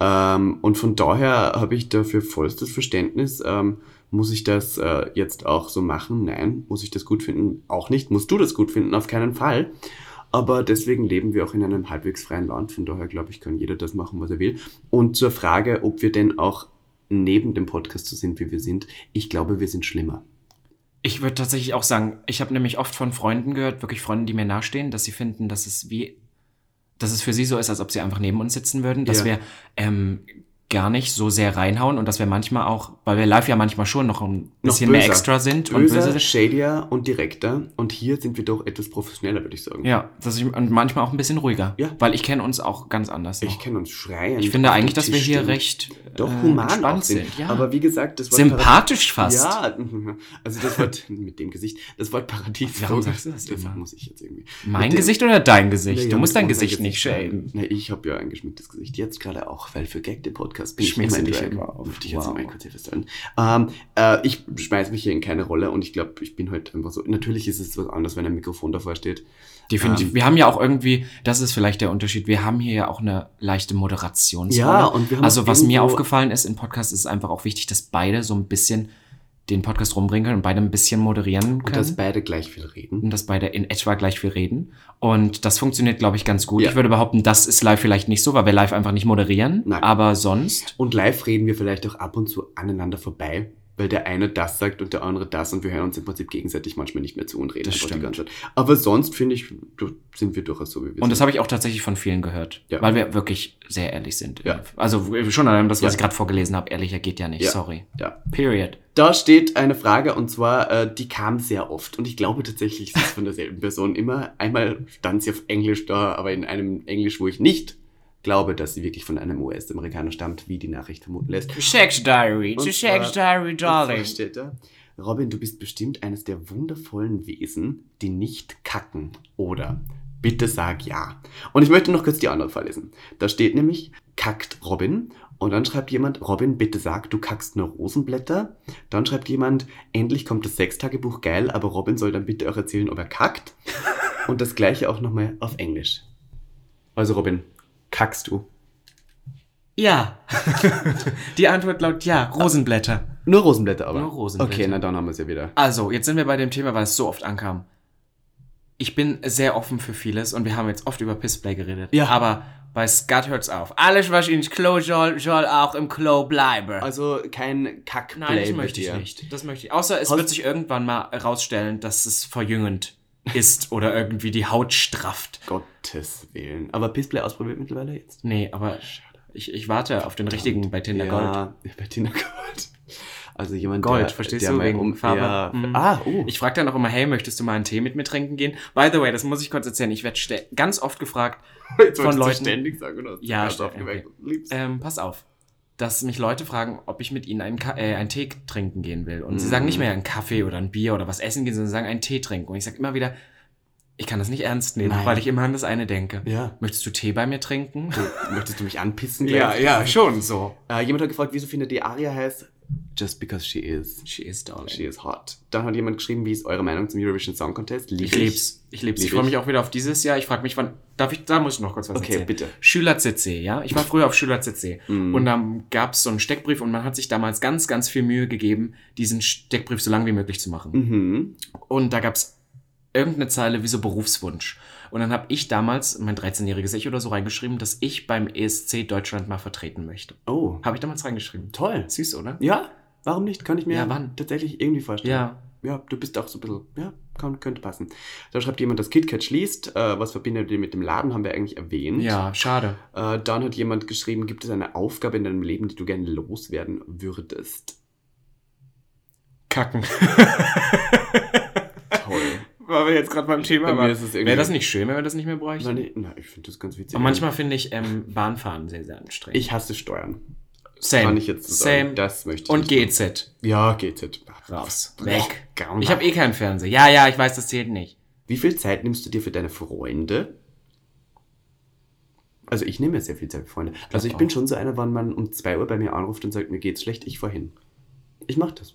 Ähm, und von daher habe ich dafür vollstes Verständnis. Ähm, muss ich das äh, jetzt auch so machen? Nein. Muss ich das gut finden? Auch nicht. Musst du das gut finden? Auf keinen Fall. Aber deswegen leben wir auch in einem halbwegs freien Land. Von daher glaube ich, kann jeder das machen, was er will. Und zur Frage, ob wir denn auch neben dem Podcast so sind, wie wir sind. Ich glaube, wir sind schlimmer. Ich würde tatsächlich auch sagen, ich habe nämlich oft von Freunden gehört, wirklich Freunden, die mir nahestehen, dass sie finden, dass es wie, dass es für sie so ist, als ob sie einfach neben uns sitzen würden, dass Ja. wir ähm, gar nicht so sehr reinhauen und dass wir manchmal auch, weil wir live ja manchmal schon noch ein bisschen mehr böser. extra sind und Böser, böse sind. shadier und direkter. Und hier sind wir doch etwas professioneller, würde ich sagen. Ja, dass ich, und manchmal auch ein bisschen ruhiger. Ja. Weil ich kenne uns auch ganz anders. noch. Ich kenne uns schreien. Ich finde eigentlich, dass wir hier stehen. recht doch äh, human auch sind. Ja. Aber wie gesagt, das Wort Sympathisch fast. Ja, also das Wort mit dem Gesicht, das Wort Paradies. Warum sagst du das immer? muss ich jetzt irgendwie. mein Mit dem- Gesicht oder dein Gesicht? Naja, du musst dein Gesicht nicht schämen. Nee, ich habe ja ein geschminktes Gesicht. Jetzt gerade auch, weil für Gag den Podcast bin ich Schminkst immer in dich immer auf? Möchte ich jetzt Wow. mal kurz hier festhalten. Ähm, äh, ich schmeiß mich hier in keine Rolle und ich glaube, ich bin halt einfach so. Natürlich ist es was anderes, wenn ein Mikrofon davor steht. Definitiv. Ähm, wir haben ja auch irgendwie, das ist vielleicht der Unterschied, wir haben hier ja auch eine leichte Moderationsrolle. Ja, und wir haben Also was mir aufgefallen ist im Podcast, ist es einfach auch wichtig, dass beide so ein bisschen den Podcast rumbringen können und beide ein bisschen moderieren Und dass können. beide gleich viel reden. Und dass beide in etwa gleich viel reden. Und das funktioniert, glaube ich, ganz gut. Ja. Ich würde behaupten, das ist live vielleicht nicht so, weil wir live einfach nicht moderieren. Nein. Aber sonst. Und live reden wir vielleicht auch ab und zu aneinander vorbei, weil der eine das sagt und der andere das und wir hören uns im Prinzip gegenseitig manchmal nicht mehr zu und reden Das einfach die stimmt. ganze Zeit. Aber sonst finde ich, sind wir durchaus so, wie wir Und das habe ich auch tatsächlich von vielen gehört. Ja. Weil wir wirklich sehr ehrlich sind. Ja. Also schon allein das, was Ja. ich gerade vorgelesen habe, ehrlicher geht ja nicht. Sorry. ja. Period. Da steht eine Frage und zwar, äh, die kam sehr oft und ich glaube tatsächlich, es ist von derselben Person immer. Einmal stand sie auf Englisch da, aber in einem Englisch, wo ich nicht glaube, dass sie wirklich von einem US-Amerikaner stammt, wie die Nachricht vermuten lässt. Sex Diary, the Sex Diary, darling. steht da, Robin, du bist bestimmt eines der wundervollen Wesen, die nicht kacken. Oder bitte sag ja. Und ich möchte noch kurz die andere vorlesen. Da steht nämlich, kackt Robin. Und dann schreibt jemand, Robin, bitte sag, du kackst nur Rosenblätter. Dann schreibt jemand, endlich kommt das Sextagebuch geil, aber Robin soll dann bitte auch erzählen, ob er kackt. Und das gleiche auch nochmal auf Englisch. Also Robin, kackst du? Ja. die Antwort lautet ja, Rosenblätter. Nur Rosenblätter aber. Nur Rosenblätter. Okay, na dann haben wir es ja wieder. Also, jetzt sind wir bei dem Thema, weil es so oft ankam. Ich bin sehr offen für vieles und wir haben jetzt oft über Pissplay geredet. Ja. Aber bei Skat hört's auf. Alles, was ins Klo soll, soll auch im Klo bleiben. Also kein Kackplay Nein, das möchte ich dir. nicht. Das möchte ich. Außer es Hast- wird sich irgendwann mal herausstellen, dass es verjüngend ist oder irgendwie die Haut strafft. Gottes Willen. Aber Pissplay ausprobiert mittlerweile jetzt? Nee, aber ich, ich warte auf den richtigen bei Tinder Gold. ja, bei Tinder Gold. Also jemand, Gold, der, verstehst der du, wegen um, Farbe? Ja, Mhm. Ah, oh. Ich frage dann auch immer, hey, möchtest du mal einen Tee mit mir trinken gehen? By the way, das muss ich kurz erzählen. Ich werde ganz oft gefragt, Jetzt von wolltest du Leuten- ständig sagen, oder? Ja, gerade st- drauf gemerkt? Liebst. ähm, pass auf, dass mich Leute fragen, ob ich mit ihnen einen, Ka äh, einen Tee trinken gehen will. Und sie Mhm. sagen nicht mehr einen Kaffee oder ein Bier oder was essen gehen, sondern sagen einen Tee trinken. Und ich sage immer wieder, ich kann das nicht ernst nehmen, Nein. weil ich immer an das eine denke. Ja. Möchtest du Tee bei mir trinken? Du, möchtest du mich anpissen? gleich? schon so. Äh, jemand hat gefragt, wieso findet ihr Aria heißt? Just because she is. She is darling. She is hot. Dann hat jemand geschrieben, wie ist eure Meinung zum Eurovision Song Contest? Lieb Ich lieb's. Ich lieb's. Lieb Ich freue ich. mich auch wieder auf dieses Jahr. Ich frage mich, wann. Darf ich, da muss ich noch kurz was Okay, erzählen. bitte. Schüler CC, ja. Ich war früher auf Schüler CC. Mhm. Und dann gab's so einen Steckbrief und man hat sich damals ganz, ganz viel Mühe gegeben, diesen Steckbrief so lang wie möglich zu machen. Mhm. Und da gab's irgendeine Zeile wie so Berufswunsch. Und dann habe ich damals, mein 13-jähriges Ich oder so, reingeschrieben, dass ich beim ESC Deutschland mal vertreten möchte. Oh, Habe ich damals reingeschrieben. toll. Süß, oder? Ja, warum nicht? Kann ich mir Ja, wann? tatsächlich irgendwie vorstellen. Ja. Ja, du bist auch so ein bisschen, ja, könnte passen. Da schreibt jemand, das KitKat schließt. Äh, was verbindet ihr mit dem Laden, haben wir eigentlich erwähnt. Ja, schade. Äh, dann hat jemand geschrieben, gibt es eine Aufgabe in deinem Leben, die du gerne loswerden würdest? Kacken. Toll. Weil wir jetzt gerade beim Thema Bei waren. irgendwie- Wäre das nicht schön, wenn wir das nicht mehr bräuchten? Nein, nee, na, ich finde das ganz witzig. Aber manchmal finde ich ähm, Bahnfahren sehr, sehr anstrengend. Ich hasse Steuern. Same. Kann ich jetzt so sagen. Same. Das möchte ich Und nicht. GZ. Ja, GZ. Raus. Weg. Ich habe eh keinen Fernseher. Ja, ja, ich weiß, das zählt nicht. Wie viel Zeit nimmst du dir für deine Freunde? Also ich nehme mir sehr viel Zeit für Freunde. Also ich bin schon so einer, wenn man um 2 Uhr bei mir anruft und sagt, mir geht's schlecht, ich fahr hin. Ich mach das.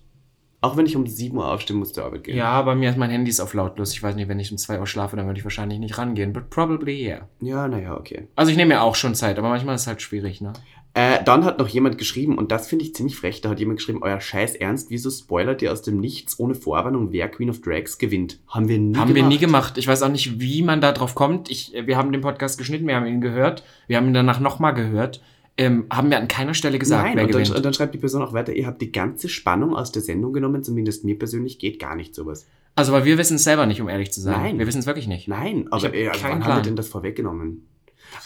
Auch wenn ich um 7 Uhr aufstehen muss zur Arbeit gehen. Ja, bei mir ist mein Handy ist auf lautlos. Ich weiß nicht, wenn ich um 2 Uhr schlafe, dann würde ich wahrscheinlich nicht rangehen. But probably yeah. Ja, naja, okay. Also ich nehme mir auch schon Zeit, aber manchmal ist es halt schwierig, ne? Äh, dann hat noch jemand geschrieben, und das finde ich ziemlich frech, da hat jemand geschrieben, euer Scheiß Ernst, wieso spoilert ihr aus dem Nichts ohne Vorwarnung, wer Queen of Drags gewinnt? Haben wir nie haben wir gemacht. nie gemacht. Ich weiß auch nicht, wie man da drauf kommt. Ich, wir haben den Podcast geschnitten, wir haben ihn gehört. Wir haben ihn danach nochmal gehört. Ähm, haben wir an keiner Stelle gesagt, Nein, wer und dann, gewinnt. und dann schreibt die Person auch weiter, ihr habt die ganze Spannung aus der Sendung genommen, zumindest mir persönlich geht gar nicht sowas. Also, weil wir wissen es selber nicht, um ehrlich zu sein. Nein. Wir wissen es wirklich nicht. Nein, aber hab ey, also keinen wann haben wir Plan. denn das vorweggenommen?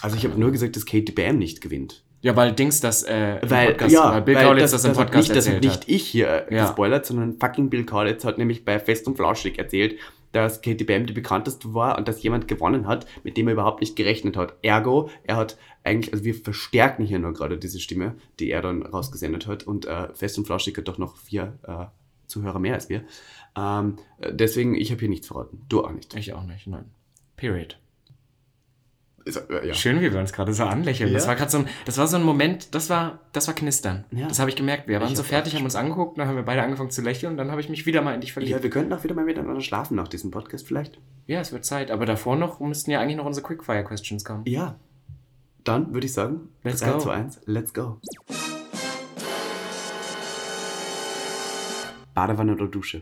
Also ich habe nur gesagt, dass Katie Bam nicht gewinnt. Ja, weil Dings das äh, im Weil, Podcast, ja, weil Bill weil Kaulitz das, im hat Podcast nicht, das hat erzählt nicht hat. ich hier äh, Ja. gespoilert, sondern fucking Bill Kaulitz hat nämlich bei Fest und Flauschig erzählt, dass Katie Bam die bekannteste war und dass jemand gewonnen hat, mit dem er überhaupt nicht gerechnet hat. Ergo, er hat eigentlich, also wir verstärken hier nur gerade diese Stimme, die er dann rausgesendet hat und äh, Fest und Flauschig hat doch noch vier äh, Zuhörer mehr als wir. Ähm, äh, deswegen, ich habe hier nichts verraten. Du auch nicht. Ich auch nicht, nein. Period. Ist, äh, ja. Schön, wie wir uns gerade so anlächeln. Das Ja. war gerade so ein, das war so ein Moment, das war, das war Knistern. Ja. Das habe ich gemerkt. Wir waren Ich so fertig, haben uns angeguckt, dann haben wir beide angefangen zu lächeln und dann habe ich mich wieder mal in dich verliebt. ja, wir könnten auch wieder mal miteinander schlafen nach diesem Podcast vielleicht. Ja, es wird Zeit. Aber davor noch müssten ja eigentlich noch unsere Quickfire-Questions kommen. Ja. Dann würde ich sagen, Let's 3, go. 2, 1, let's go. Badewanne oder Dusche?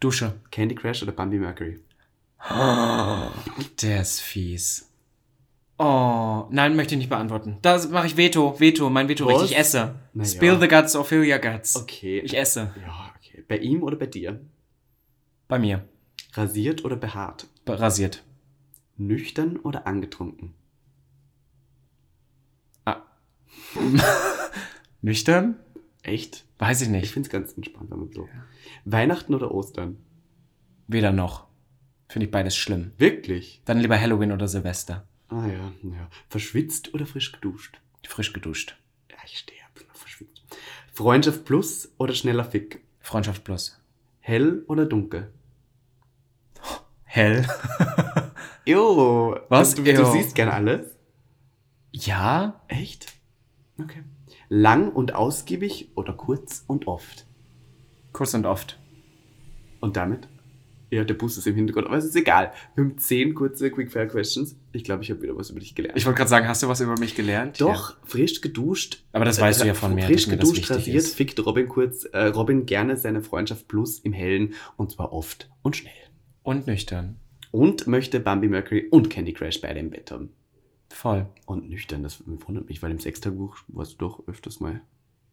Dusche. Candy Crush oder Bambi Mercury? Der ist fies. Oh, nein, möchte ich nicht beantworten. Da mache ich Veto. Veto, mein Veto Was? richtig. Ich esse. Na ja. Spill the guts or fill your guts. Okay. Ich esse. Ja, okay. Bei ihm oder bei dir? Bei mir. Rasiert oder behaart? Rasiert. Nüchtern oder angetrunken? Nüchtern? Echt? Weiß ich Ich nicht. finde es ganz entspannt, man so. Weihnachten oder Ostern? Weder noch. Finde ich beides schlimm. Wirklich? Dann lieber Halloween oder Silvester. Ah ja, ja. Verschwitzt oder frisch geduscht? Frisch geduscht. Ja, ich auf verschwitzt. Freundschaft plus oder schneller Fick? Freundschaft plus. Hell oder dunkel? Hell. Jo. Was? Du, du siehst gern alles? ja, Echt? Okay. Lang und ausgiebig oder kurz und oft? kurz und oft. Und damit? Ja, der Bus ist im Hintergrund, aber es ist egal. Wir haben zehn kurze Quick-Fire-Questions. Ich glaube, ich habe wieder was über dich gelernt. Ich wollte gerade sagen, hast du was über mich gelernt? Doch, frisch geduscht. Aber das weißt du ja von mir, Frisch mir geduscht wichtig rasiert, ist. fickt Robin kurz, äh, Robin gerne seine Freundschaft plus im Hellen und zwar oft und schnell. Ja. Und nüchtern. Und möchte Bambi Mercury und Candy Crush beide im Bett haben. Voll. Und nüchtern, das wundert mich, weil im Sextagebuch warst du doch öfters mal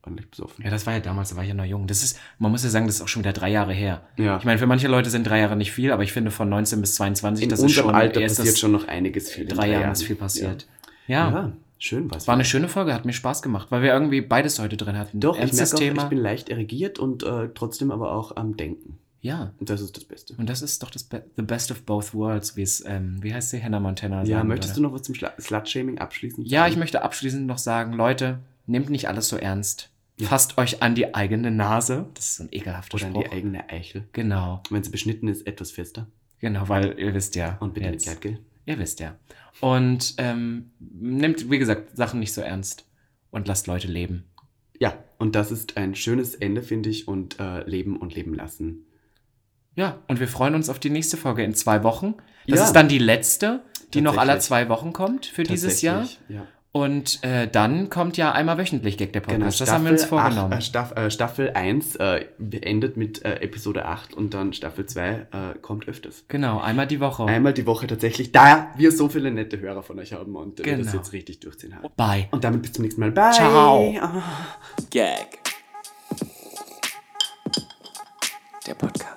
ordentlich besoffen. Ja, das war ja damals, da war ich ja noch jung. Das ist, man muss ja sagen, das ist auch schon wieder drei Jahre her. Ja. Ich meine, für manche Leute sind drei Jahre nicht viel, aber ich finde von 19 bis 22, In das ist schon Alter passiert schon noch einiges viel. in drei Jahren ist viel passiert. Ja, Ja. ja schön was. War eine schöne Folge, hat mir Spaß gemacht, weil wir irgendwie beides heute drin hatten. Doch, ich merke auch, Thema. ich bin leicht erregiert und äh, trotzdem aber auch am Denken. ja. Und das ist das Beste. Und das ist doch das Be The Best of Both Worlds, wie es, ähm, wie heißt sie, Hannah Montana Ja, möchtest würde. du noch was zum Slut-Shaming abschließen? Ja, ich möchte abschließend noch sagen, Leute, nehmt nicht alles so ernst. Fasst euch an die eigene Nase. Das ist so ein ekelhafter Oder an Spruch. die eigene Eichel. genau, Wenn sie beschnitten ist, etwas fester. genau, weil ihr wisst ja. Und bitte mit jetzt, Gleitgel. Ihr wisst ja. Und ähm, nehmt, wie gesagt, Sachen nicht so ernst und lasst Leute leben. Ja, und das ist ein schönes Ende, finde ich, und äh, leben und leben lassen. Ja, und wir freuen uns auf die nächste Folge in zwei Wochen. Das Ja. ist dann die letzte, die noch alle Tatsächlich. zwei Wochen kommt für dieses Jahr. Ja. Und äh, dann kommt ja einmal wöchentlich Gag der Podcast. Genau, das haben wir uns Staffel vorgenommen. acht- äh, Staff, äh, Staffel 1 äh, endet mit äh, Episode 8 und dann Staffel 2 äh, kommt öfters. genau, einmal die Woche. Einmal die Woche tatsächlich, da wir so viele nette Hörer von euch haben und wir das Genau. jetzt richtig durchziehen haben. Bye. Und damit bis zum nächsten Mal. Bye. Ciao. Ah. Gag. Der Podcast.